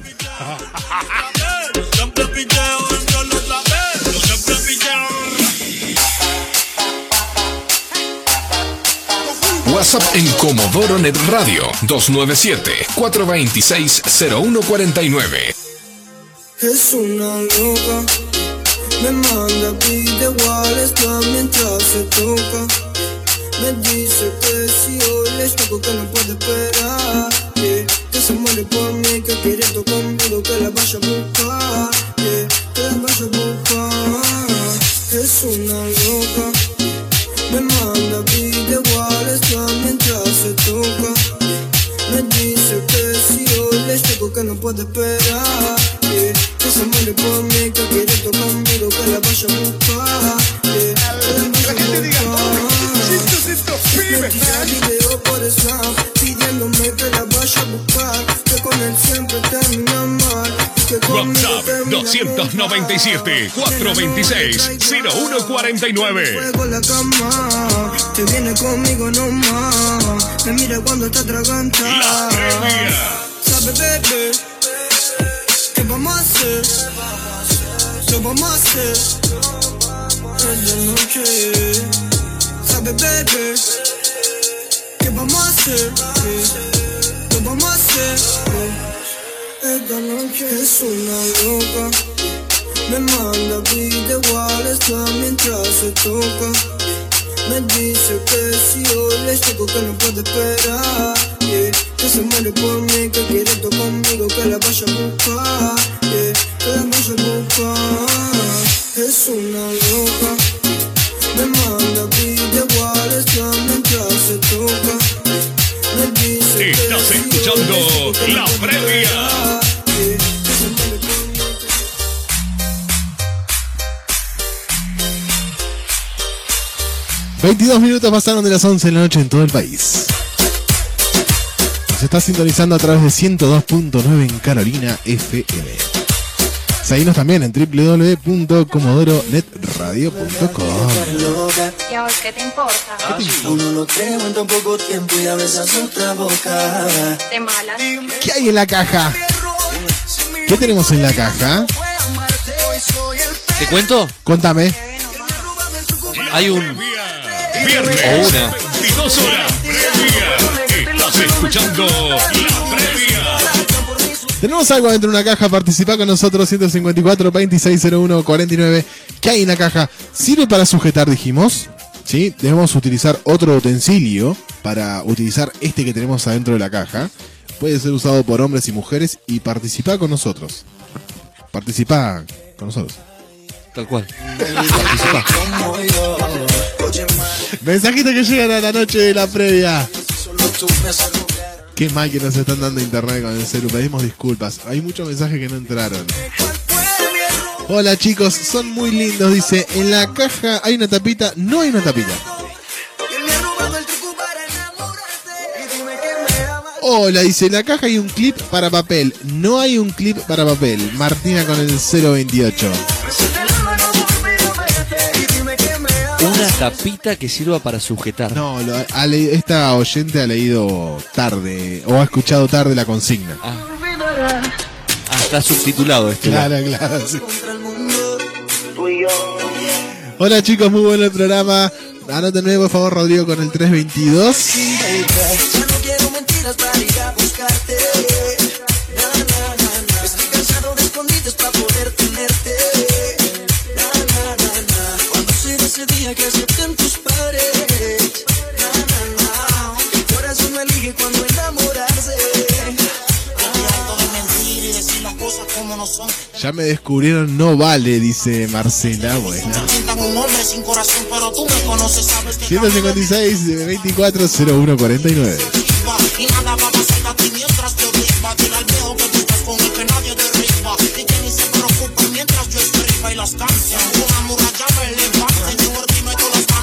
WhatsApp en Comodoro Net Radio 297-426-0149. Es una loca, me manda videos mientras se toca. Me dice que si hoy les toco que no puede esperar. yeah. Que se muere por mí, que quiere estar conmigo, que la vaya a buscar. yeah, Que la vaya a buscar. Es una loca, me manda videos mientras se toca. Me dice que si hoy les toco que no puede esperar. Que se muere por mí, que quiere estar conmigo, que la vaya a buscar. Que la vaya a buscar WhatsApp termina 297 426 0149. Fuego en la cama, te viene conmigo nomás. Me mira cuando está atragantada. ¿Sabe, bebé? ¿Qué vamos a hacer? ¿Qué vamos a hacer? Es de noche. ¿Sabe, bebé? ¿Qué vamos a hacer? ¿Qué vamos a hacer? Esta noche es una loca. Me manda videos mientras se toca. Me dice que si hoy les toco que no puede esperar. yeah. Que se muere por mí, que quiere estar conmigo, que la vaya a buscar. yeah. Que la vaya a buscar. Es una loca. Me manda videos Estás escuchando La Previa. esperar, yeah. Que se muere por mí. Sí. 22 minutos pasaron de las 11 de la noche en todo el país. Se está sintonizando a través de 102.9 en Carolina FM. Seguimos también en www.comodoronetradio.com. ¿Y a vos qué te importa? Uno lo creo en tan poco tiempo y a besas otra boca. De malas. ¿Qué hay en la caja? ¿Qué tenemos en la caja? ¿Te cuento? Contame. Hay un. Viernes. O una. 22 horas. Previa. Estás escuchando La Previa. Tenemos algo dentro de una caja, participa con nosotros 154 2601 49. ¿Qué hay en la caja? ¿Sirve para sujetar, dijimos? ¿Sí? Debemos utilizar otro utensilio para utilizar este que tenemos adentro de la caja. Puede ser usado por hombres y mujeres y participa con nosotros. Participa con nosotros. Tal cual. Participa. Mensajitos que llegan a la noche de la previa. Qué mal que nos están dando internet con el celu. Pedimos disculpas. Hay muchos mensajes que no entraron. Hola chicos, son muy lindos. Dice, en la caja hay una tapita. No hay una tapita. Hola, dice, en la caja hay un clip para papel. No hay un clip para papel. Martina con el 028. Una tapita que sirva para sujetar. No, lo- ha le- esta oyente ha leído tarde o ha escuchado tarde la consigna. Ah, está subtitulado este. Claro, claro. sí. Hola chicos, muy bueno el programa. Anótenme por favor, Rodrigo, con el 322. Ya no quiero mentiras para ir a buscarte. Será ese día que acepten tus padres? Na, na, na. El corazón no elige cuando enamorarse. Estoy harto de mentir y decir las cosas como no son. Ya me descubrieron, no vale, dice Marcela. Que 156 24 01 49. va y nada va a pasar a ti mientras yo viva. Dile al viejo que tú estás con el que nadie derriba y que ni se preocupe mientras yo escriba y las canciones. Una muralla me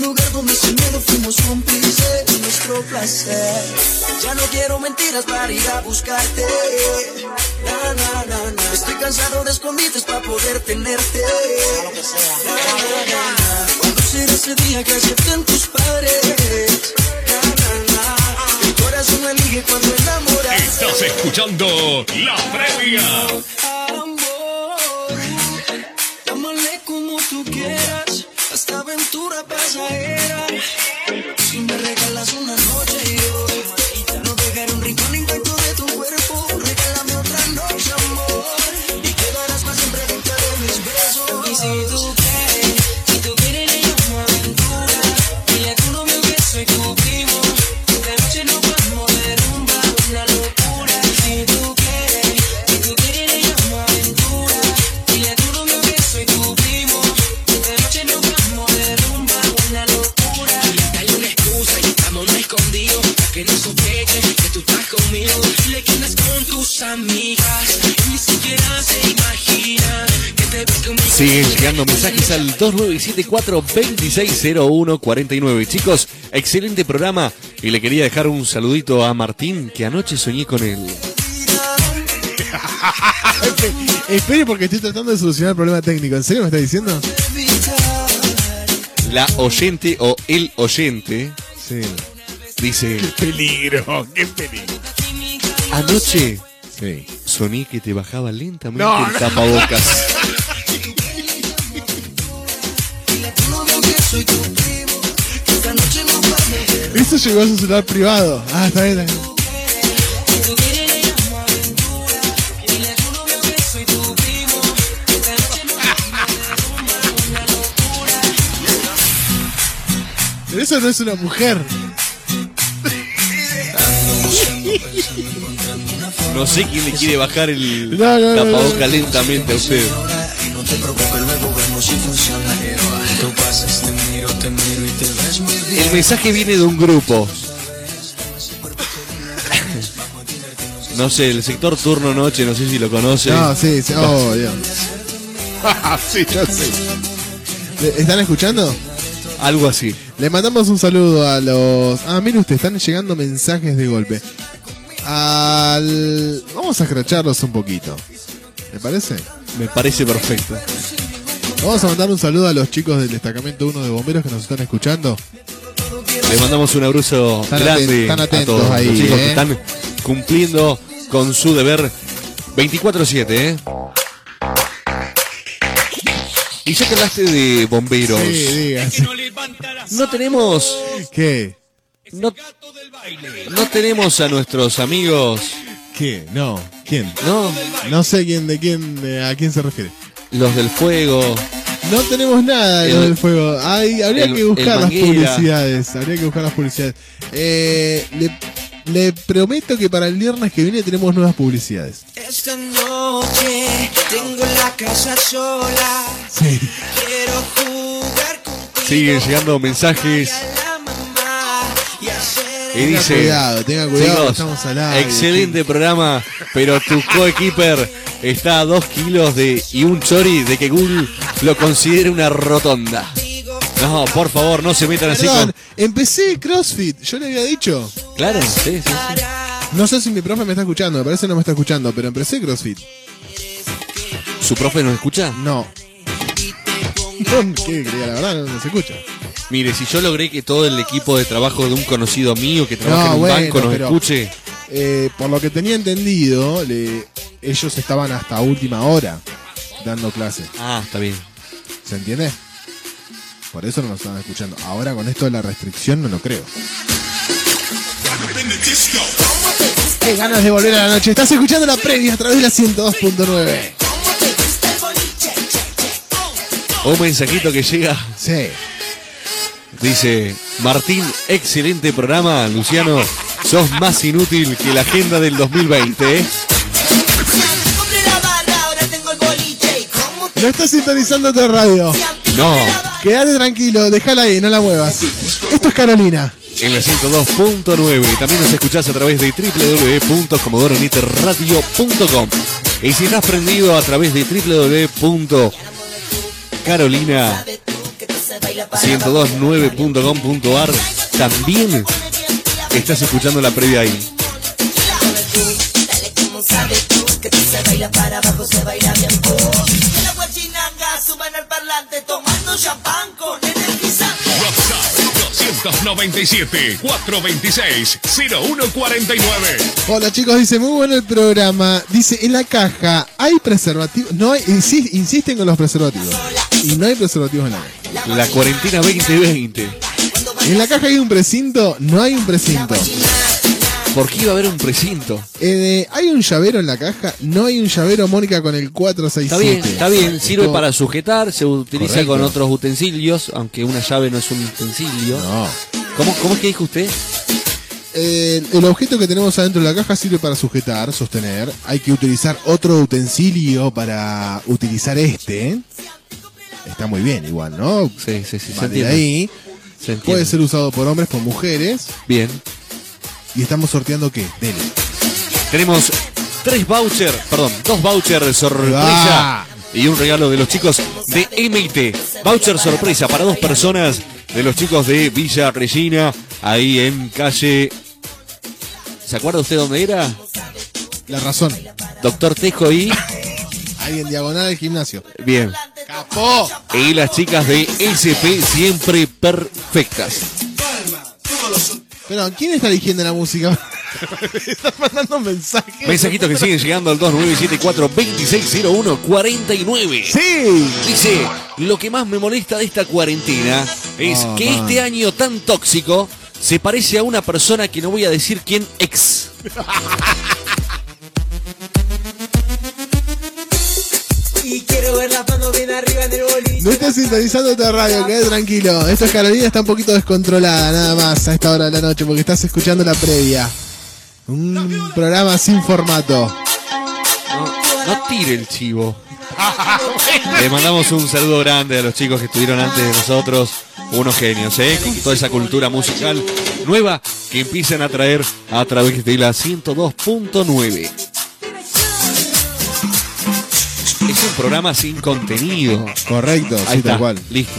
mismo lugar donde sin miedo fuimos cómplices de nuestro placer. Ya no quiero mentiras para ir a buscarte. Na, na, na, na. Estoy cansado de escondites para poder tenerte. Na, na, na, na. ¿Cuándo será ese día que acepten tus padres? El corazón elige cuando enamorarse. Estás escuchando La Previa. Mensajes al 2974-260149. Chicos, excelente programa. Y le quería dejar un saludito a Martín, que anoche soñé con él. Espere porque estoy tratando de solucionar el problema técnico. ¿En serio me está diciendo? La oyente o el oyente Sí. dice: Peligro, qué peligro. Anoche Sí. soñé que te bajaba lentamente No, el no. Eso llegó a su celular privado. Ah, está bien. está bien. Pero eso no es una mujer. No sé quién le quiere bajar el No, no, no, tapabocas no. lentamente a usted. No te preocupes, El mensaje viene de un grupo. No sé, el sector turno noche, no sé si lo conoce. No, sí, sí. Oh, Dios. sí, ya sé. ¿Le- ¿Están escuchando? Algo así. Le mandamos un saludo a los. Ah, mire usted, están llegando mensajes de golpe. Al. Vamos a escracharlos un poquito. ¿Me parece? Me parece perfecto. Vamos a mandar un saludo a los chicos del destacamento 1 de bomberos que nos están escuchando. Le mandamos un abrazo Están grande están a todos ahí, los chicos que ¿eh? están cumpliendo con su deber 24-7, ¿eh? Y ya que hablaste de bomberos, Sí, diga. sí. no tenemos, ¿Qué? no, no tenemos a nuestros amigos, ¿Qué? No. ¿Quién? ¿no? No sé quién de quién eh, a quién se refiere. Los del fuego, No tenemos nada El- del fuego. Hay, habría el- que buscar las publicidades. Habría que buscar las publicidades. Eh, le, le prometo que para el viernes que viene tenemos nuevas publicidades. Esta noche tengo la casa sola. Sí. Quiero jugar contigo. siguen llegando mensajes y Tenga dice, cuidado, tenga cuidado, chicos, estamos al aire, excelente programa, pero tu coequiper está a dos kilos de y un chori de que Google lo considere una rotonda. No, por favor, no se metan así con... empecé CrossFit, yo le había dicho. Claro, sí, sí, sí. No sé si mi profe me está escuchando, me parece que no me está escuchando, pero empecé CrossFit. ¿Su profe nos escucha? No. No, ¿Qué? La verdad, no, no se escucha. Mire, si yo logré que todo el equipo de trabajo de un conocido mío que trabaja No, en un bueno, banco nos pero- escuche, Eh, por lo que tenía entendido, le- ellos estaban hasta última hora dando clase. ah, está bien. ¿Se entiende? Por eso no nos estaban escuchando. Ahora con esto de la restricción no lo creo. Qué ganas de volver a la noche. Estás escuchando la previa a través de la 102.9. Un mensajito que llega. Sí. Dice, Martín, excelente programa. Luciano, sos más inútil que la agenda del 2020. ¿eh? No estás sintonizando tu radio. No, Quédate tranquilo, déjala ahí, no la muevas. Esto es Carolina. en la 102.9. También nos escuchás a través de www.comodoronitradio.com. Y si estás prendido a través de www.carolina1029.com.ar, también estás escuchando la previa ahí. Para abajo, se baila bien. Oh, suban al parlante tomando champán. 297 426 0149. Hola chicos, dice muy bueno el programa. Dice en la caja hay preservativos. No hay, insi- insisten con los preservativos. Y no hay preservativos en la caja. La cuarentena 2020. En la caja hay un precinto, no hay un precinto. ¿Por qué iba a haber un precinto? Eh, hay un llavero en la caja, no hay un llavero, Mónica, con el 467. Está bien, está bien, sirve Esto- para sujetar, se utiliza Correcto. con otros utensilios, aunque una llave no es un utensilio. No. ¿Cómo, ¿Cómo es que dijo usted? Eh, el objeto que tenemos adentro de la caja sirve para sujetar, sostener. Hay que utilizar otro utensilio para utilizar este. Está muy bien, igual, ¿no? Sí, sí, sí, se entiende. ahí. Se entiende. Puede ser usado por hombres, por mujeres. Bien. Y estamos sorteando qué? Dele. Tenemos tres vouchers, perdón, dos vouchers sorpresa y un regalo de los chicos de MIT. Voucher sorpresa para dos personas de los chicos de Villa Regina, ahí en calle. ¿Se acuerda usted dónde era? La razón. Doctor Tejo y. Ahí en diagonal del gimnasio. Bien. ¡Capó! Y las chicas de SP siempre perfectas. Pero, ¿quién está eligiendo la música? Estás mandando mensajes. Mensajitos que siguen llegando al 2974-2601-49. Sí. Dice, lo que más me molesta de esta cuarentena es Oh, que man. este año tan tóxico se parece a una persona que no voy a decir quién ex. Y quiero manos bien arriba en el boliche. No estás sintonizando tu radio, quédate tranquilo. Esto es Carolina, está un poquito descontrolada nada más a esta hora de la noche porque estás escuchando la previa. Un programa sin formato. No, no tire el chivo. Le mandamos un saludo grande a los chicos que estuvieron antes de nosotros. Unos genios, ¿eh? Con toda esa cultura musical nueva que empiezan a traer a través de la 102.9. Es un programa sin contenido. Correcto, Ahí sí, tal está, cual. listo.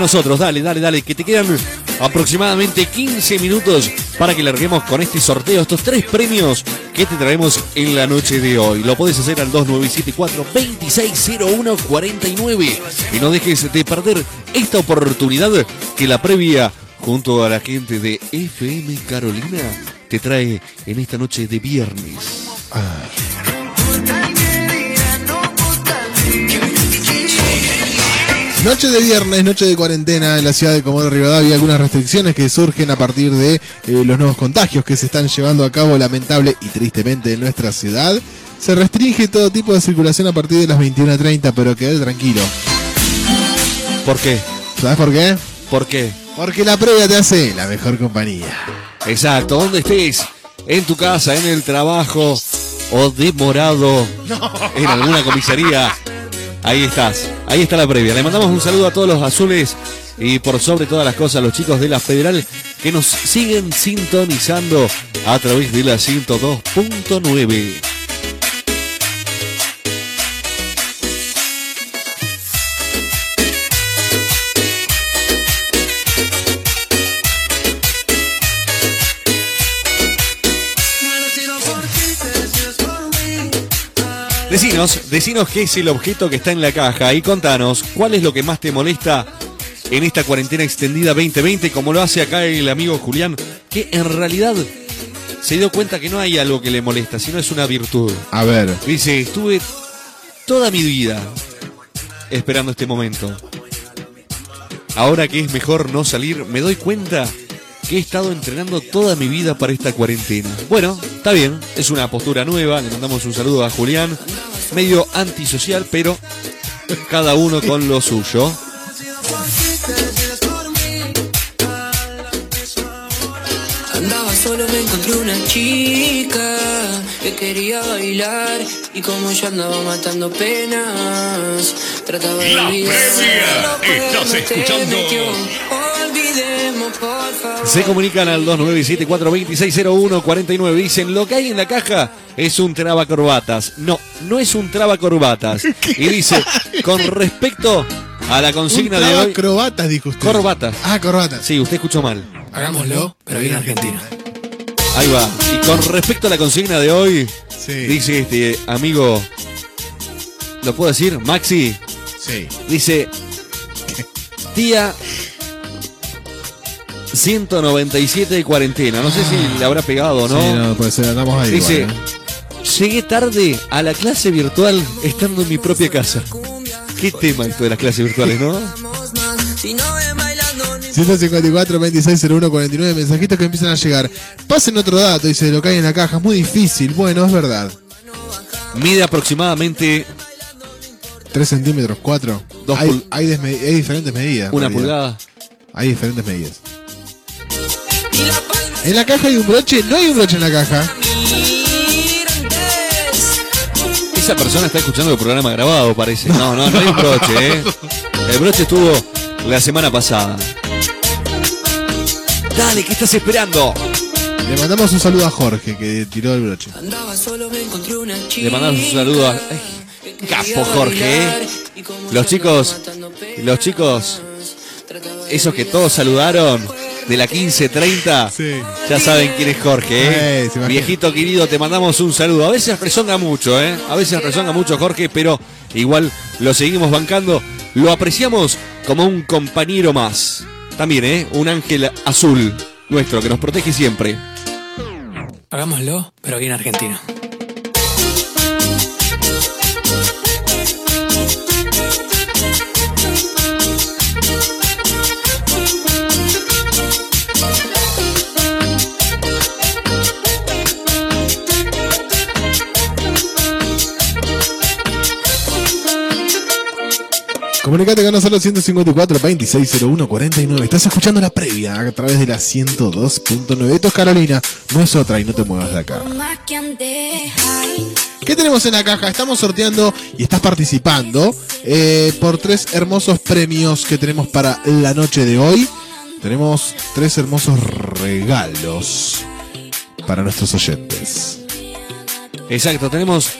Nosotros, dale, dale, dale, que te quedan aproximadamente 15 minutos para que larguemos con este sorteo, estos tres premios que te traemos en la noche de hoy. Lo puedes hacer al 2974-260149 y no dejes de perder esta oportunidad que la previa junto a la gente de FM Carolina te trae en esta noche de viernes. Noche de viernes, noche de cuarentena en la ciudad de Comodoro Rivadavia. Algunas restricciones que surgen a partir de eh, los nuevos contagios que se están llevando a cabo lamentable y tristemente en nuestra ciudad. Se restringe todo tipo de circulación a partir de las 21.30, pero quédate tranquilo. ¿Por qué? ¿Sabes por qué? ¿Por qué? Porque la previa te hace la mejor compañía. Exacto, donde estés, en tu casa, en el trabajo o demorado en alguna comisaría. Ahí estás, ahí está la previa. Le mandamos un saludo a todos los azules y por sobre todas las cosas a los chicos de la Federal que nos siguen sintonizando a través de la 102.9. Decinos, decinos qué es el objeto que está en la caja y contanos cuál es lo que más te molesta en esta cuarentena extendida 2020, como lo hace acá el amigo Julián, que en realidad se dio cuenta que no hay algo que le molesta, sino es una virtud. A ver. Dice, estuve toda mi vida esperando este momento. Ahora que es mejor no salir, me doy cuenta que he estado entrenando toda mi vida para esta cuarentena. Bueno, está bien, es una postura nueva, le mandamos un saludo a Julián, medio antisocial, pero cada uno con lo suyo. Que quería bailar y como yo andaba matando penas, trataba de La olvidar previa. Estás escuchando. Olvidemos, por favor. Se comunican al 2974260149. Dicen, lo que hay en la caja es un traba corbatas. No, no es un traba corbatas. Y dice, con respecto a la consigna Un de hoy... crobatas, dijo usted. Corbatas. Ah, corbatas. Sí, usted escuchó mal. Hagámoslo, pero bien Argentina. Ahí va. Y con respecto a la consigna de hoy, dice este amigo, ¿lo puedo decir? Maxi. Sí. Dice, día 197 de cuarentena. No sé si le habrá pegado o no. Sí, no, puede ser, andamos ahí. Dice, igual, ¿eh? llegué tarde a la clase virtual estando en mi propia casa. Qué tema esto de las clases virtuales, ¿no? 154 2601 49 mensajitos que empiezan a llegar. Pasen otro dato, dice lo que hay en la caja, es muy difícil. Bueno, es verdad. Mide aproximadamente 3 centímetros, 4. Dos hay, hay, hay diferentes medidas. una pulgada. Hay diferentes medidas. En la caja hay un broche, no hay un broche en la caja. Esa persona está escuchando el programa grabado, parece. No, no, no hay un broche, ¿eh? El broche estuvo la semana pasada. Dale, ¿qué estás esperando? Le mandamos un saludo a Jorge que tiró el broche. Andaba solo, me encontré una chica. Le mandamos un saludo a... Ay, Capo Jorge, ¿eh? Los chicos, los chicos, esos que todos saludaron de la 1530, ya saben quién es Jorge, ¿eh? Viejito querido, te mandamos un saludo. A veces rezonga mucho, ¿eh? A veces rezonga mucho Jorge, pero igual lo seguimos bancando. Lo apreciamos como un compañero más. También, ¿eh? Un ángel azul nuestro que nos protege siempre. Hagámoslo, pero bien Argentina. Comunicate con nosotros 154 2601 49. Estás escuchando la previa a través de la 102.9. Esto es Carolina, no es otra y no te muevas de acá. ¿Qué tenemos en la caja? Estamos sorteando y estás participando eh, por tres hermosos premios que tenemos para la noche de hoy. Tenemos tres hermosos regalos para nuestros oyentes. Exacto, tenemos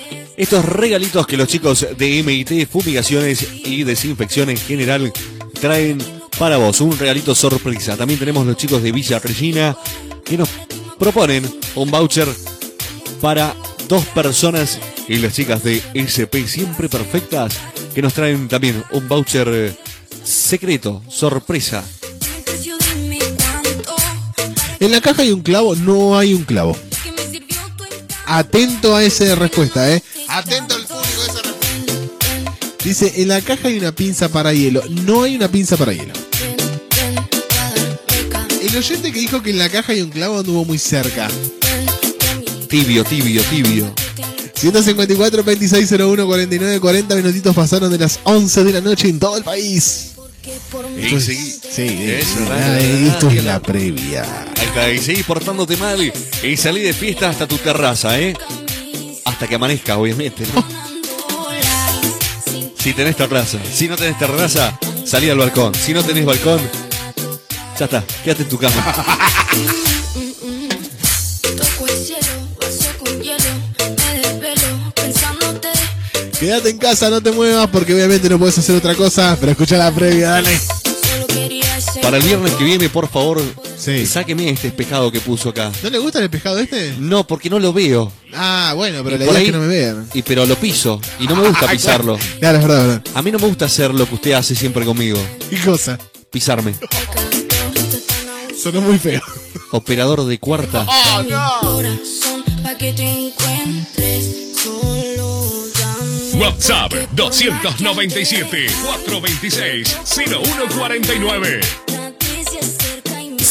estos regalitos que los chicos de MIT Fumigaciones y Desinfección en general traen para vos. Un regalito sorpresa. También tenemos los chicos de Villa Regina que nos proponen un voucher para dos personas y las chicas de SP siempre perfectas que nos traen también un voucher eh, secreto, sorpresa. En la caja hay un clavo, no hay un clavo. Atento a esa respuesta, eh. Atento al público a esa respuesta. Dice, en la caja hay una pinza para hielo. No hay una pinza para hielo. El oyente que dijo que en la caja hay un clavo anduvo muy cerca. Tibio, tibio, tibio. 154 2601 49 40 minutitos pasaron de las 11 de la noche en todo el país. Y Esto seguí- es, sí, Eso, eh, esto es la previa. Ahí está, y seguí portándote mal y salí de fiesta hasta tu terraza, ¿eh? Hasta que amanezca, obviamente, ¿no? Si tenés terraza. Si no tenés terraza, salí al balcón. Si no tenés balcón, ya está, quédate en tu cama. Quédate en casa, no te muevas porque obviamente no puedes hacer otra cosa, pero escucha la previa, dale. Para el viernes que viene, por favor, sáqueme este espejado que puso acá. ¿No le gusta el pescado este? No, porque no lo veo. Ah, bueno, pero Y la idea es que no me vean. Y pero lo piso. Y no me gusta pisarlo. Claro, es verdad, es verdad. A mí no me gusta hacer lo que usted hace siempre conmigo. ¿Qué cosa? Pisarme. Sonó muy feo. Operador de cuarta. mi corazón pa' que te encuentres solo dame. WhatsApp 297 426 0149.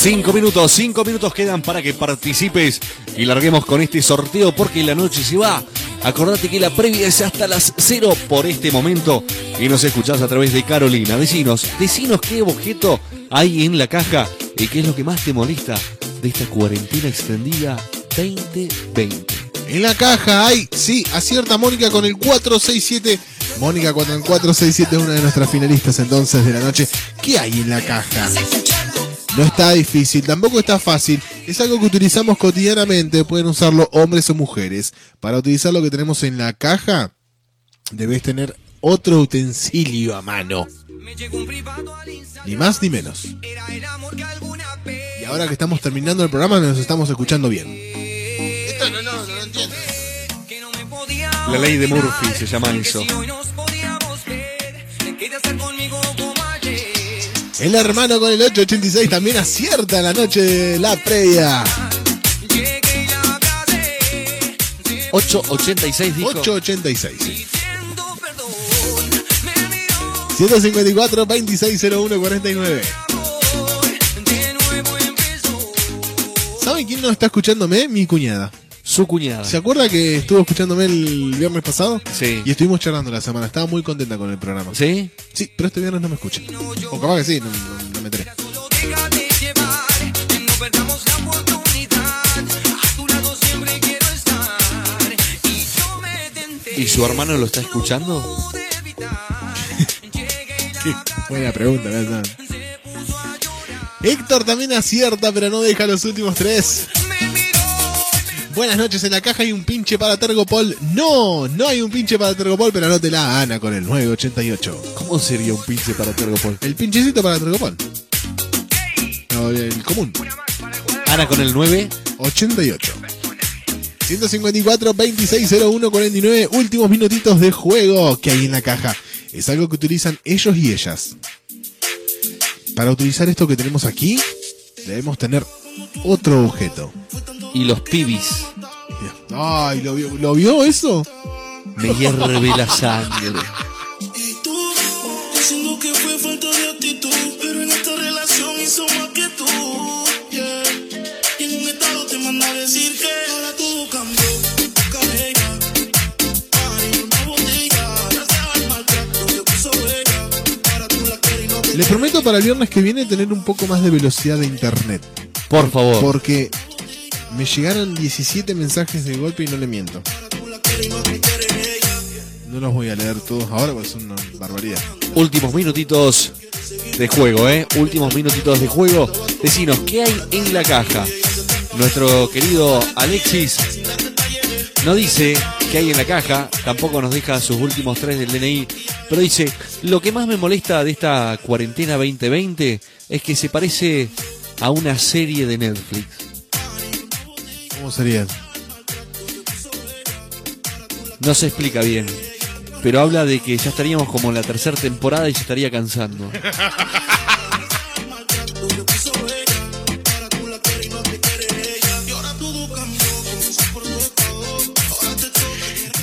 Cinco minutos, cinco minutos quedan para que participes y larguemos con este sorteo porque la noche se va. Acordate que la previa es hasta las cero por este momento y nos escuchás a través de Carolina. Decinos, decinos qué objeto hay en la caja y qué es lo que más te molesta de esta cuarentena extendida 2020. En la caja hay, sí, acierta Mónica con el 467. Mónica con el 467 es una de nuestras finalistas entonces de la noche. ¿Qué hay en la caja? No está difícil, tampoco está fácil. Es algo que utilizamos cotidianamente, pueden usarlo hombres o mujeres. Para utilizar lo que tenemos en la caja, debes tener otro utensilio a mano. Ni más ni menos. Y ahora que estamos terminando el programa, nos estamos escuchando bien. Esto no, lo entiendo. La ley de Murphy se llama eso. El hermano con el 886 también acierta en la noche de la previa. 886 dijo. 886. sí. 154 2601 49. ¿Saben quién no está escuchándome? Mi cuñada. Su cuñada. ¿Se acuerda que estuvo escuchándome el viernes pasado? Sí. Y estuvimos charlando la semana. Estaba muy contenta con el programa. ¿Sí? Sí, pero este viernes no me escucha. O capaz que sí, no, no- no me enteré. ¿Y su hermano lo está escuchando? Qué buena pregunta, ¿verdad? Héctor también acierta, pero no deja los últimos tres. Buenas noches, en la caja hay un pinche para Tergopol. No, no hay un pinche para Tergopol, pero anótela Ana con el 988. ¿Cómo sería un pinche para Tergopol? El pinchecito para Tergopol. El común. Ana con el 9. 88. 154 2601 49. Últimos minutitos de juego que hay en la caja. Es algo que utilizan ellos y ellas. Para utilizar esto que tenemos aquí, debemos tener otro objeto. Y los pibis. Ay, ¿lo vio, ¿lo vio eso? Me hierve la sangre. Les prometo para el viernes que viene tener un poco más de velocidad de internet. Por favor. Porque me llegaron 17 mensajes de golpe y no le miento. No los voy a leer todos ahora porque son una barbaridad. Últimos minutitos de juego, ¿eh? Últimos minutitos de juego. Decinos, ¿qué hay en la caja? Nuestro querido Alexis no dice qué hay en la caja, tampoco nos deja sus últimos tres del DNI, pero dice, lo que más me molesta de esta cuarentena 2020 es que se parece a una serie de Netflix. ¿Cómo? No se explica bien, pero habla de que ya estaríamos como en la tercera temporada y se estaría cansando.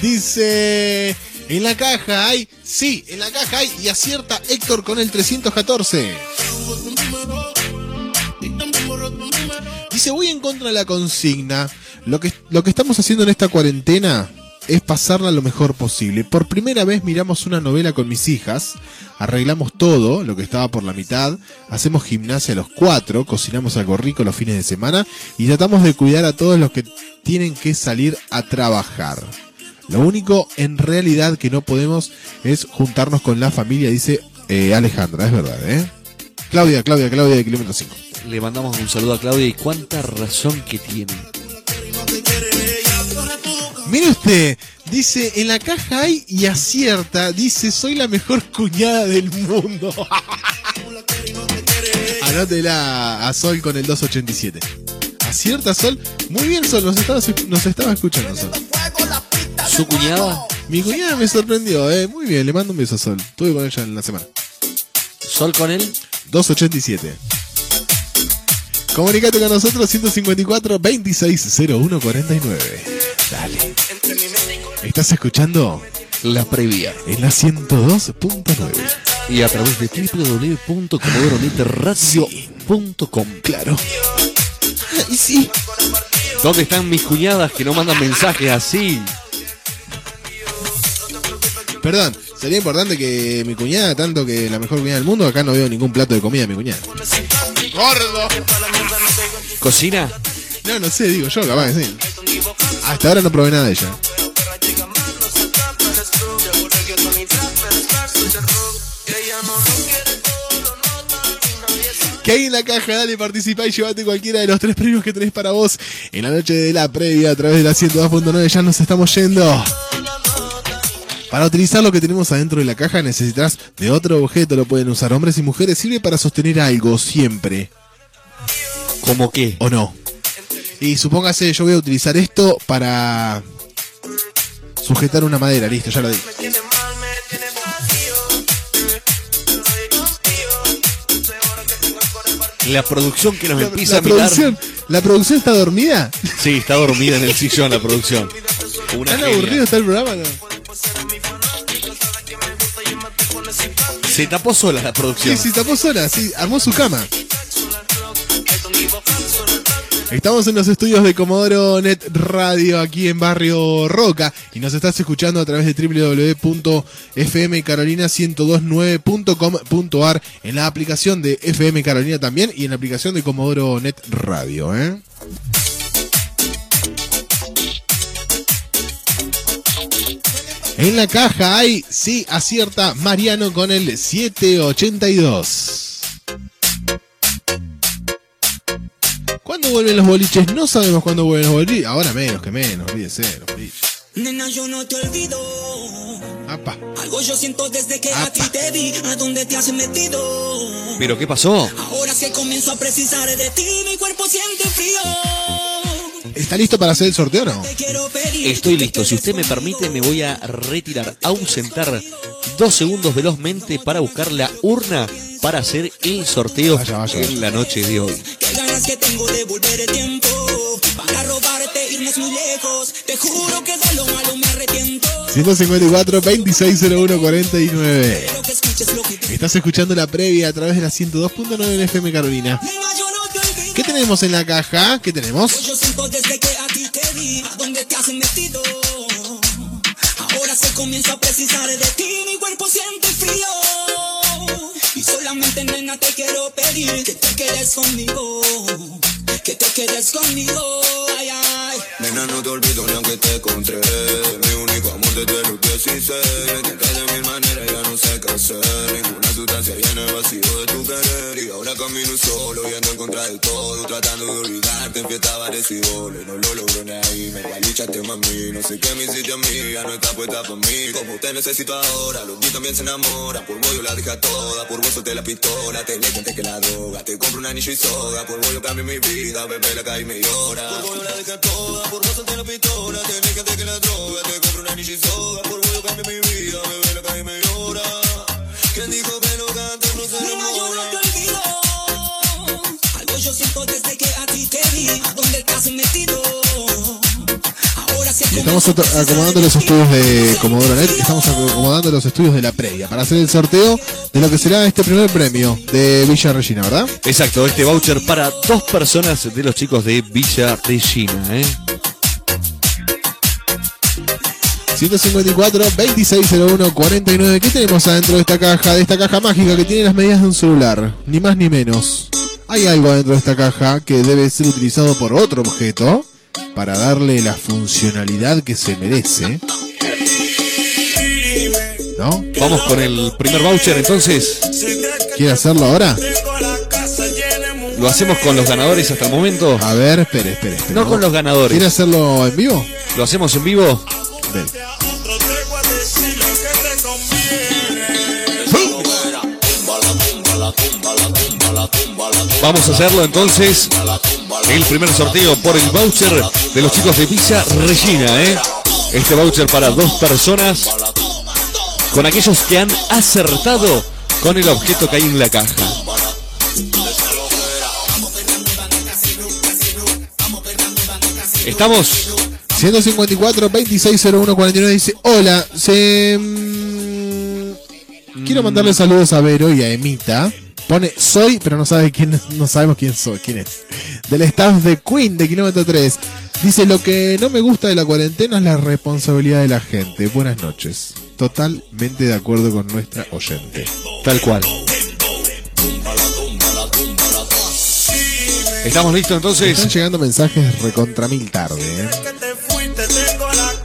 Dice, en la caja hay, sí, en la caja hay y acierta Héctor con el 314. Dice, voy en contra de la consigna. Lo que, lo que estamos haciendo en esta cuarentena es pasarla lo mejor posible. Por primera vez miramos una novela con mis hijas, arreglamos todo, lo que estaba por la mitad, hacemos gimnasia los cuatro, cocinamos algo rico los fines de semana y tratamos de cuidar a todos los que tienen que salir a trabajar. Lo único en realidad que no podemos es juntarnos con la familia, dice eh, Alejandra, es verdad, ¿eh? Claudia, Claudia, Claudia de kilómetro 5. Le mandamos un saludo a Claudia y cuánta razón que tiene. Mire usted, dice, en la caja hay y acierta, dice, soy la mejor cuñada del mundo. Anótela a Sol con el 287. Acierta Sol, muy bien Sol, nos estaba, nos estaba escuchando Sol. ¿Su cuñada? Mi cuñada me sorprendió, eh. Muy bien, le mando un beso a Sol. Estuve con ella en la semana. ¿Sol con él? 287. Comunicate con nosotros 154 2601 49. Dale. ¿Estás escuchando? La previa. En la 102.9. Y a través de www.comodoronetradio.com. Claro. Y sí. ¿Dónde están mis cuñadas que no mandan mensajes así? Perdón, sería importante que mi cuñada, tanto que la mejor cuñada del mundo, acá no veo ningún plato de comida de mi cuñada. ¡Gordo! ¿Cocina? No, no sé, digo yo, capaz que sí. Hasta ahora no probé nada de ella. ¿Qué hay en la caja? Dale, participa y llévate cualquiera de los tres premios que tenés para vos en la noche de la previa a través de la 102.9. Ya nos estamos yendo. Para utilizar lo que tenemos adentro de la caja necesitas de otro objeto. Lo pueden usar hombres y mujeres. Sirve para sostener algo siempre. ¿Cómo qué? ¿O no? Y supóngase, yo voy a utilizar esto para sujetar una madera. Listo, ya lo di. La producción que nos La, empieza la a mirar. producción, ¿La producción está dormida? Sí, está dormida en el sillón la producción. ¿Tan aburrido está el programa? no? Se tapó sola la producción. Sí, sí, tapó sola, sí, armó su cama. Estamos en los estudios de Comodoro Net Radio aquí en Barrio Roca y nos estás escuchando a través de www.fmcarolina1029.com.ar en la aplicación de FM Carolina también y en la aplicación de Comodoro Net Radio, ¿eh? En la caja hay, sí, acierta Mariano con el 782. ¿Cuándo vuelven los boliches? No sabemos cuándo vuelven los boliches. Ahora menos que menos, olvídese, los boliches. Nena, yo no te olvido. Apa. Algo yo siento desde que a ti te vi, a dónde te has metido. ¿Pero qué pasó? Ahora que comienzo a precisar de ti, mi cuerpo siente frío. ¿Está listo para hacer el sorteo o no? Estoy listo. Si usted me permite, me voy a retirar, ausentar dos segundos velozmente para buscar la urna para hacer el sorteo en la noche de hoy. Qué ganas que tengo de volver el tiempo para robarte, irnos muy lejos. Te juro que de lo malo me arrepiento. 154 2601 49. Estás escuchando la previa a través de la 102.9 en FM Carolina. ¿Qué tenemos en la caja? ¿Qué tenemos? Metido. Ahora se comienzo a precisar de ti, mi cuerpo siente frío. Y solamente, nena, te quiero pedir que te quedes conmigo. Que te quedes conmigo, ay, ay. Nena, no te olvido ni aunque te encontré. Mi único amor desde los 16. Me tentas de mil maneras, ya no sé qué hacer. Ninguna sustancia llena el vacío de tu querer. Y ahora camino solo, yendo en contra de todo. Tratando de olvidarte en fiesta bares y. No lo logro ni ahí, me gualichaste mami. No sé qué me hiciste a mí, ya no está puesta para mí. Como te necesito ahora, los días también se enamoran. Por yo la dejé a toda, por vos solté la pistola. Te le que la droga, te compro un anillo y soga. Por yo cambio mi vida, bebé la caí y me llora. Por vos la dejé a toda, por vos solté la pistola. Te conté que la droga, te compro un anillo y soga. Por vos yo cambio mi vida, bebé la caí y me llora. ¿Quién dijo que los cantos no se Nena, yo no te olvido. Algo yo siento desde que a ti te vi, a dónde te has metido. Estamos acomodando los estudios de Comodoro Net, estamos acomodando los estudios de la previa para hacer el sorteo de lo que será este primer premio de Villa Regina, ¿verdad? Exacto, este voucher para dos personas de los chicos de Villa Regina, ¿eh? 154 2601 49. ¿Qué tenemos adentro de esta caja? De esta caja mágica que tiene las medidas de un celular. Ni más ni menos. Hay algo adentro de esta caja que debe ser utilizado por otro objeto para darle la funcionalidad que se merece. ¿No? Vamos con el primer voucher entonces. ¿Quiere hacerlo ahora? Lo hacemos con los ganadores hasta el momento. A ver, espere, espere. espere. No con los ganadores. ¿Quiere hacerlo en vivo? ¿Lo hacemos en vivo? Ven. Vamos a hacerlo entonces. El primer sorteo por el voucher de los chicos de Villa Regina, ¿eh? Este voucher para dos personas. Con aquellos que han acertado con el objeto que hay en la caja. Estamos. 154 2601 49 dice: Hola, mm, Quiero mandarle saludos a Vero y a Emita. Pone soy, pero no sabe quién, no sabemos quién soy, quién es. Del staff de Queen de kilómetro 3. Dice lo que no me gusta de la cuarentena es la responsabilidad de la gente. Buenas noches. Totalmente de acuerdo con nuestra oyente. Tal cual. ¿Estamos listos entonces? Están llegando mensajes recontra mil tarde, ¿eh?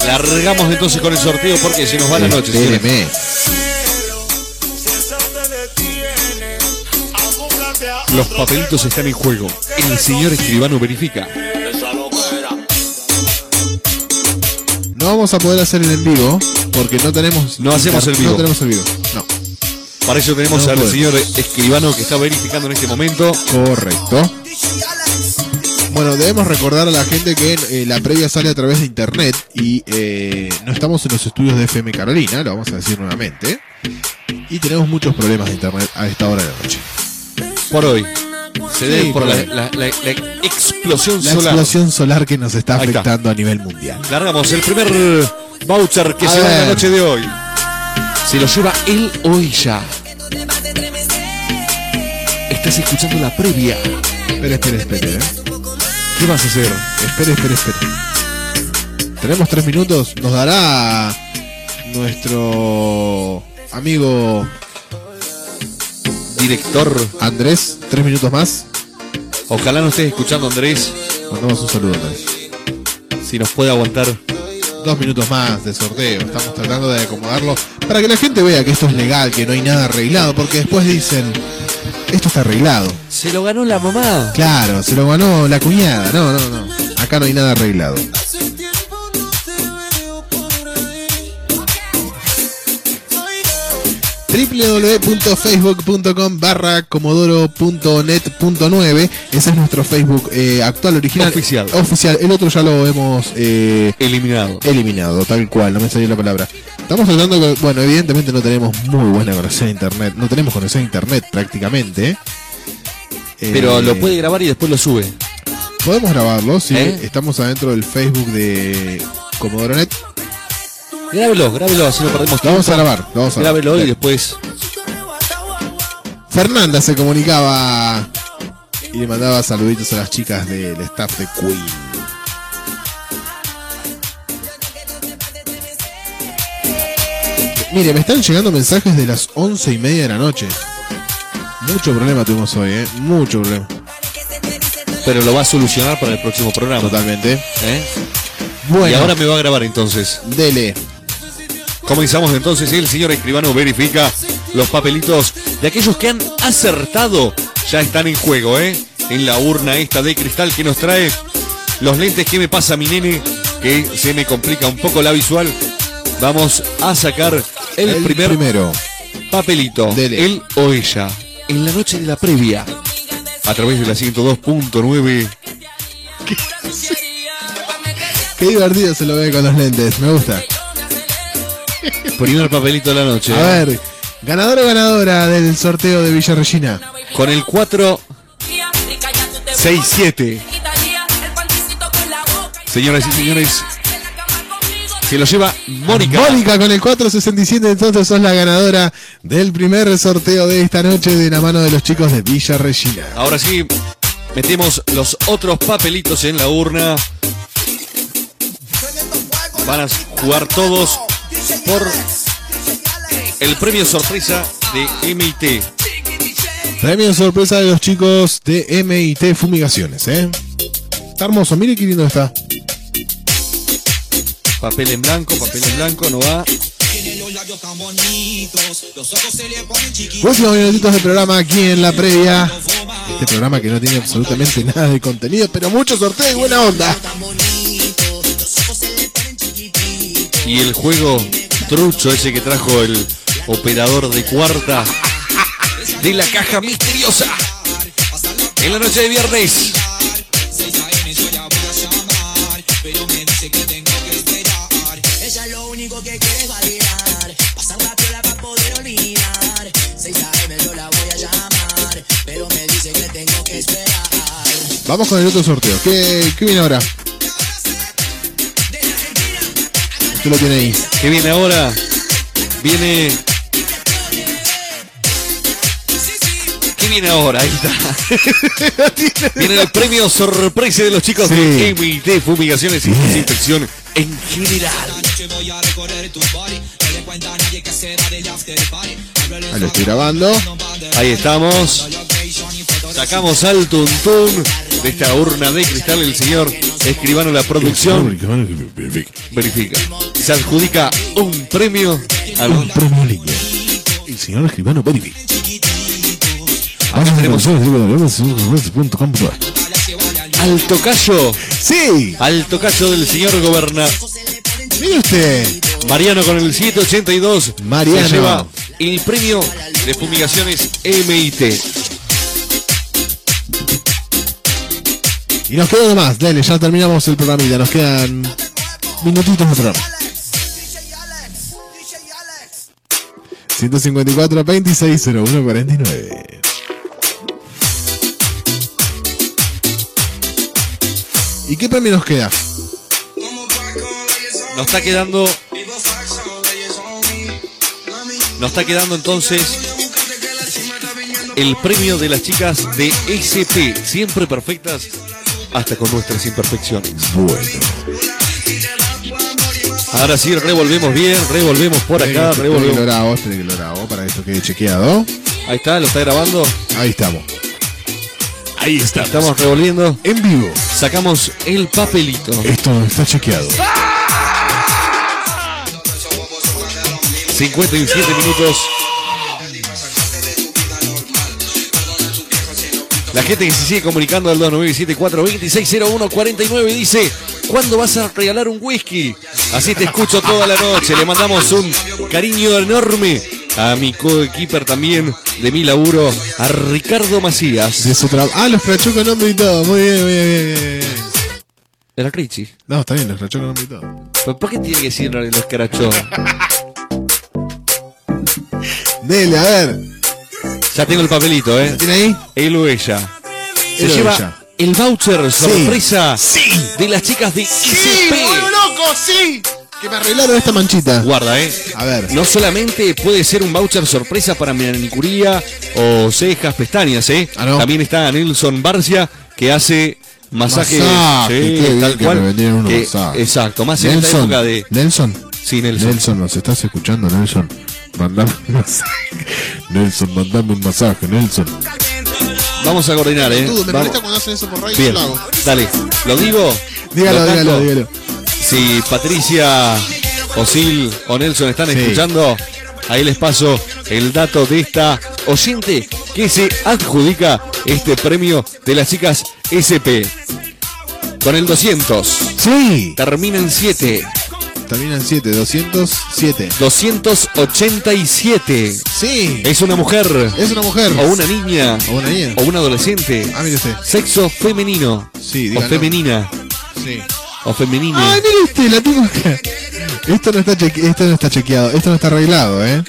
Largamos entonces con el sorteo porque se nos va la noche. señores. Los papelitos están en juego. El señor escribano verifica. No vamos a poder hacer el en vivo porque no tenemos. No hacemos el vivo. No tenemos el vivo. No. Para eso tenemos No al podemos. señor escribano que está verificando en este momento. Correcto. Bueno, debemos recordar a la gente que eh, la previa sale a través de internet y eh, no estamos en los estudios de FM Carolina, lo vamos a decir nuevamente. Y tenemos muchos problemas de internet a esta hora de la noche. Por hoy. Se debe por por la, hoy. la- la- la explosión La solar. explosión solar que nos está afectando a nivel mundial. Largamos el primer voucher que A se va en la ver. noche de hoy. Se lo lleva él o ella. Estás escuchando la previa. Espere, espere, espere. ¿eh? ¿Qué vas a hacer? Espere, espere, espere. Tenemos tres minutos. Nos dará nuestro amigo Director. Andrés tres minutos más. Ojalá no estés escuchando, Andrés. Mandamos un saludo, Andrés. Si nos puede aguantar. Dos minutos más de sorteo. Estamos tratando de acomodarlo para que la gente vea que esto es legal, que no hay nada arreglado, porque después dicen, esto está arreglado. Se lo ganó la mamá. Claro, se lo ganó la cuñada. No, no, no. Acá no hay nada arreglado. www.facebook.com barra comodoro.net.9 Ese es nuestro Facebook eh, actual, original. Oficial. Oficial. El otro ya lo hemos eh, Eliminado. eliminado, tal cual, no me salió la palabra. Estamos tratando, de- bueno, evidentemente no tenemos muy buena conexión a internet, no tenemos conexión a internet prácticamente. Pero Eh, lo puede grabar y después lo sube. Podemos grabarlo, sí. Estamos adentro del Facebook de Comodoro Net. Grábelo, grábelo, así no perdemos Lo vamos a tiempo. grabar, lo vamos a Grábelo y después. Fernanda se comunicaba y le mandaba saluditos a las chicas del staff de Queen. Mire, me están llegando mensajes de las once y media de la noche. Mucho problema tuvimos hoy, ¿eh? Mucho problema. Pero lo va a solucionar para el próximo programa. Totalmente. ¿eh? Bueno, Y ahora me va a grabar entonces. dele. Comenzamos entonces. El señor escribano verifica los papelitos de aquellos que han acertado. Ya están en juego, ¿eh? En la urna esta de cristal que nos trae los lentes que me pasa mi nene, que se me complica un poco la visual. Vamos a sacar el, El primer primero. papelito. Dele. Él o ella. En la noche de la previa. A través de la 102.9. Qué divertido se lo ve con los lentes, me gusta. Primer papelito de la noche. A ver, ganador o ganadora del sorteo de Villa Regina. Con el 4 6-7. Señoras y señores, se lo lleva Mónica. Mónica con el 467, entonces sos la ganadora del primer sorteo de esta noche de la mano de los chicos de Villa Regina. Ahora sí, metemos los otros papelitos en la urna. van a jugar todos por el premio sorpresa de MIT. Premio sorpresa de los chicos de MIT Fumigaciones, ¿eh? Está hermoso, mire qué lindo está. Papel en blanco, papel en blanco, no va. Últimos minutitos de programa aquí en la previa. Este programa que no tiene absolutamente nada de contenido, pero mucho sorteo y buena onda. Y el juego trucho ese que trajo el operador de cuarta de la caja misteriosa. En la noche de viernes. Ella lo único que quiere es bailar, pasar la piola para poder olvidar. 6 AM yo la voy a llamar, pero me dice que tengo que esperar. Vamos con el otro sorteo. ¿Qué, qué viene ahora? Usted lo tiene ahí. ¿Qué viene ahora? Viene. ¿Qué viene ahora? Ahí está. viene el premio sorpresa de los chicos de MIT Fumigaciones y Desinfección en general. Ahí lo estoy grabando. Ahí estamos. Sacamos al tuntún de esta urna de cristal el señor escribano la producción. Verifica. Se adjudica un premio al Un premio lindo. El señor escribano Verific. Acá tenemos al tocayo. Sí. Al tocayo del señor goberna. Mire usted. Mariano con el 782. Mariano. Se lleva el premio de fumigaciones MIT. Y nos queda más. Dale, ya terminamos el programita. Nos quedan minutitos de programa. 154 26 01 49. ¿Y qué premio nos queda? Nos está quedando. Nos está quedando entonces el premio de las chicas de SP, siempre perfectas, hasta con nuestras imperfecciones. Bueno. Ahora sí, revolvemos bien, revolvemos por acá, lo revolvemos. grabo, espere que lo grabo para que esto quede chequeado. Ahí está, lo está grabando. Ahí estamos. Ahí está. Estamos revolviendo. En vivo. Sacamos el papelito. Esto no está chequeado. 57 minutos. La gente que se sigue comunicando al 2974-2601-49 dice, ¿cuándo vas a regalar un whisky? Así te escucho toda la noche. Le mandamos un cariño enorme a mi coequiper también de mi laburo, a Ricardo Macías. De su ah, los nombre y todo. Muy bien, muy bien, muy bien, bien. Era Richie. No, está bien, los nombre y todo. ¿Pero ¿Por qué tiene que decir los carachos? Dele, a ver. Ya tengo el papelito, ¿eh? ¿Tiene ahí? Él o ella. Se Él o lleva ella. el voucher sorpresa Sí. de las chicas de ICP. loco, sí! Que me arreglaron esta manchita. Guarda, ¿eh? A ver. No solamente puede ser un voucher sorpresa para manicuría o cejas, pestañas, ¿eh? Ah, no. También está Nelson Barcia que hace masaje, Masaje, sí, qué bien tal que cual. me vendieron unos que- masajes. exacto, más en esta Nelson, época de. Nelson. Sí, Nelson. Nelson, ¿nos estás escuchando, Nelson? Mandame un masaje. Nelson, mandame un masaje, Nelson. Vamos a coordinar, ¿eh? Tú, me Vamos. molesta cuando hacen eso por radio, Bien, yo lo hago. dale, lo digo. Dígalo, lo dígalo, dígalo. Si Patricia, Osil o Nelson están Sí. escuchando, ahí les paso el dato de esta oyente que se adjudica este premio de las chicas SP. Con el 200. Sí. Termina en 7. Termina en 7, 207. 287. Sí. Es una mujer. Es una mujer. O una niña. O una niña. O un adolescente. Ah, mire usted. Sexo femenino. Sí, o dígalo. femenina. Sí. O femenina. Ay, mire usted, la tengo acá. Esto no está, cheque- esto no está chequeado, esto no está arreglado, ¿eh?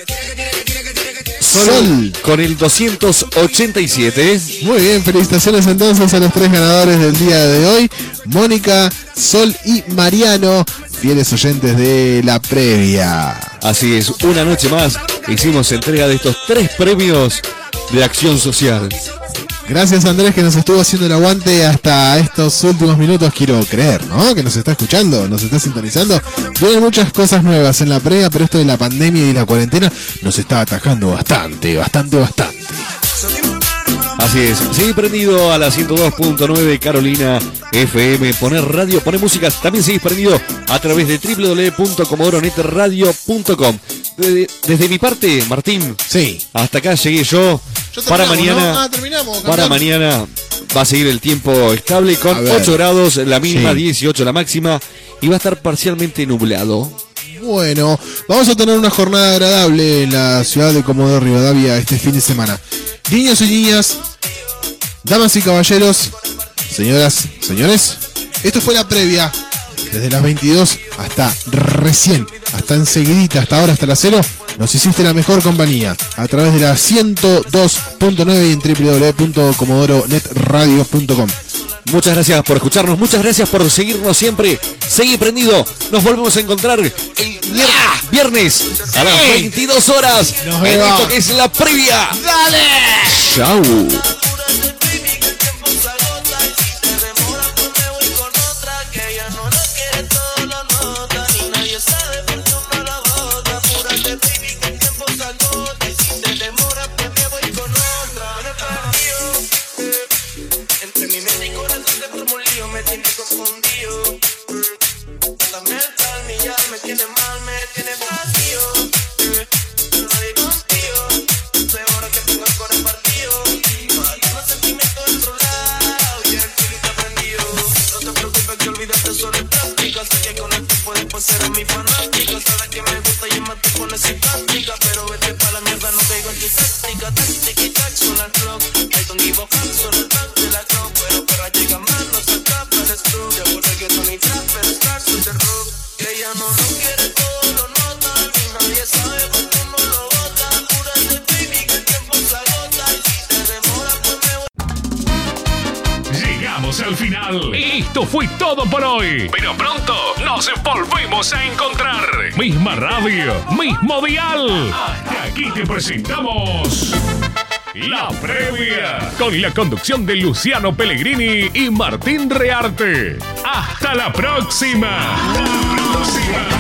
Sol. Con el 287. Muy bien, felicitaciones entonces a los tres ganadores del día de hoy. Mónica, Sol y Mariano, fieles oyentes de la previa. Así es, una noche más hicimos entrega de estos tres premios de acción social. Gracias Andrés que nos estuvo haciendo el aguante hasta estos últimos minutos, quiero creer, ¿no? Que nos está escuchando, nos está sintonizando. Tiene muchas cosas nuevas en la previa, pero esto de la pandemia y la cuarentena nos está atajando bastante, bastante, bastante. Así es, sigue prendido a la 102.9 Carolina FM, poner radio, poner música, también sigue prendido a través de www.comodoronetradio.com. Desde, desde mi parte, Martín, sí. hasta acá llegué yo. Para mañana, ¿no? Ah, terminamos, para mañana va a seguir el tiempo estable con A ver. 8 grados la mínima, Sí. 18 la máxima y va a estar parcialmente nublado. Bueno, vamos a tener una jornada agradable en la ciudad de Comodoro Rivadavia este fin de semana. Niños y niñas, damas y caballeros, señoras, señores, esto fue la previa. Desde las 22 hasta recién, hasta enseguidita, hasta ahora, hasta las 0, nos hiciste la mejor compañía a través de la 102.9 y en www.comodoronetradio.com. Muchas gracias por escucharnos, muchas gracias por seguirnos siempre. Seguí prendido. Nos volvemos a encontrar el vier- viernes a las 22 horas. Nos en esto que es la previa. ¡Dale! Chau. El tiempo después serás mi fanática. Al final. Esto fue todo por hoy. Pero pronto nos volvemos a encontrar. Misma radio, mismo dial. Hasta aquí te presentamos. La previa, con la conducción de Luciano Pellegrini y Martín Rearte. Hasta la próxima. Hasta la próxima.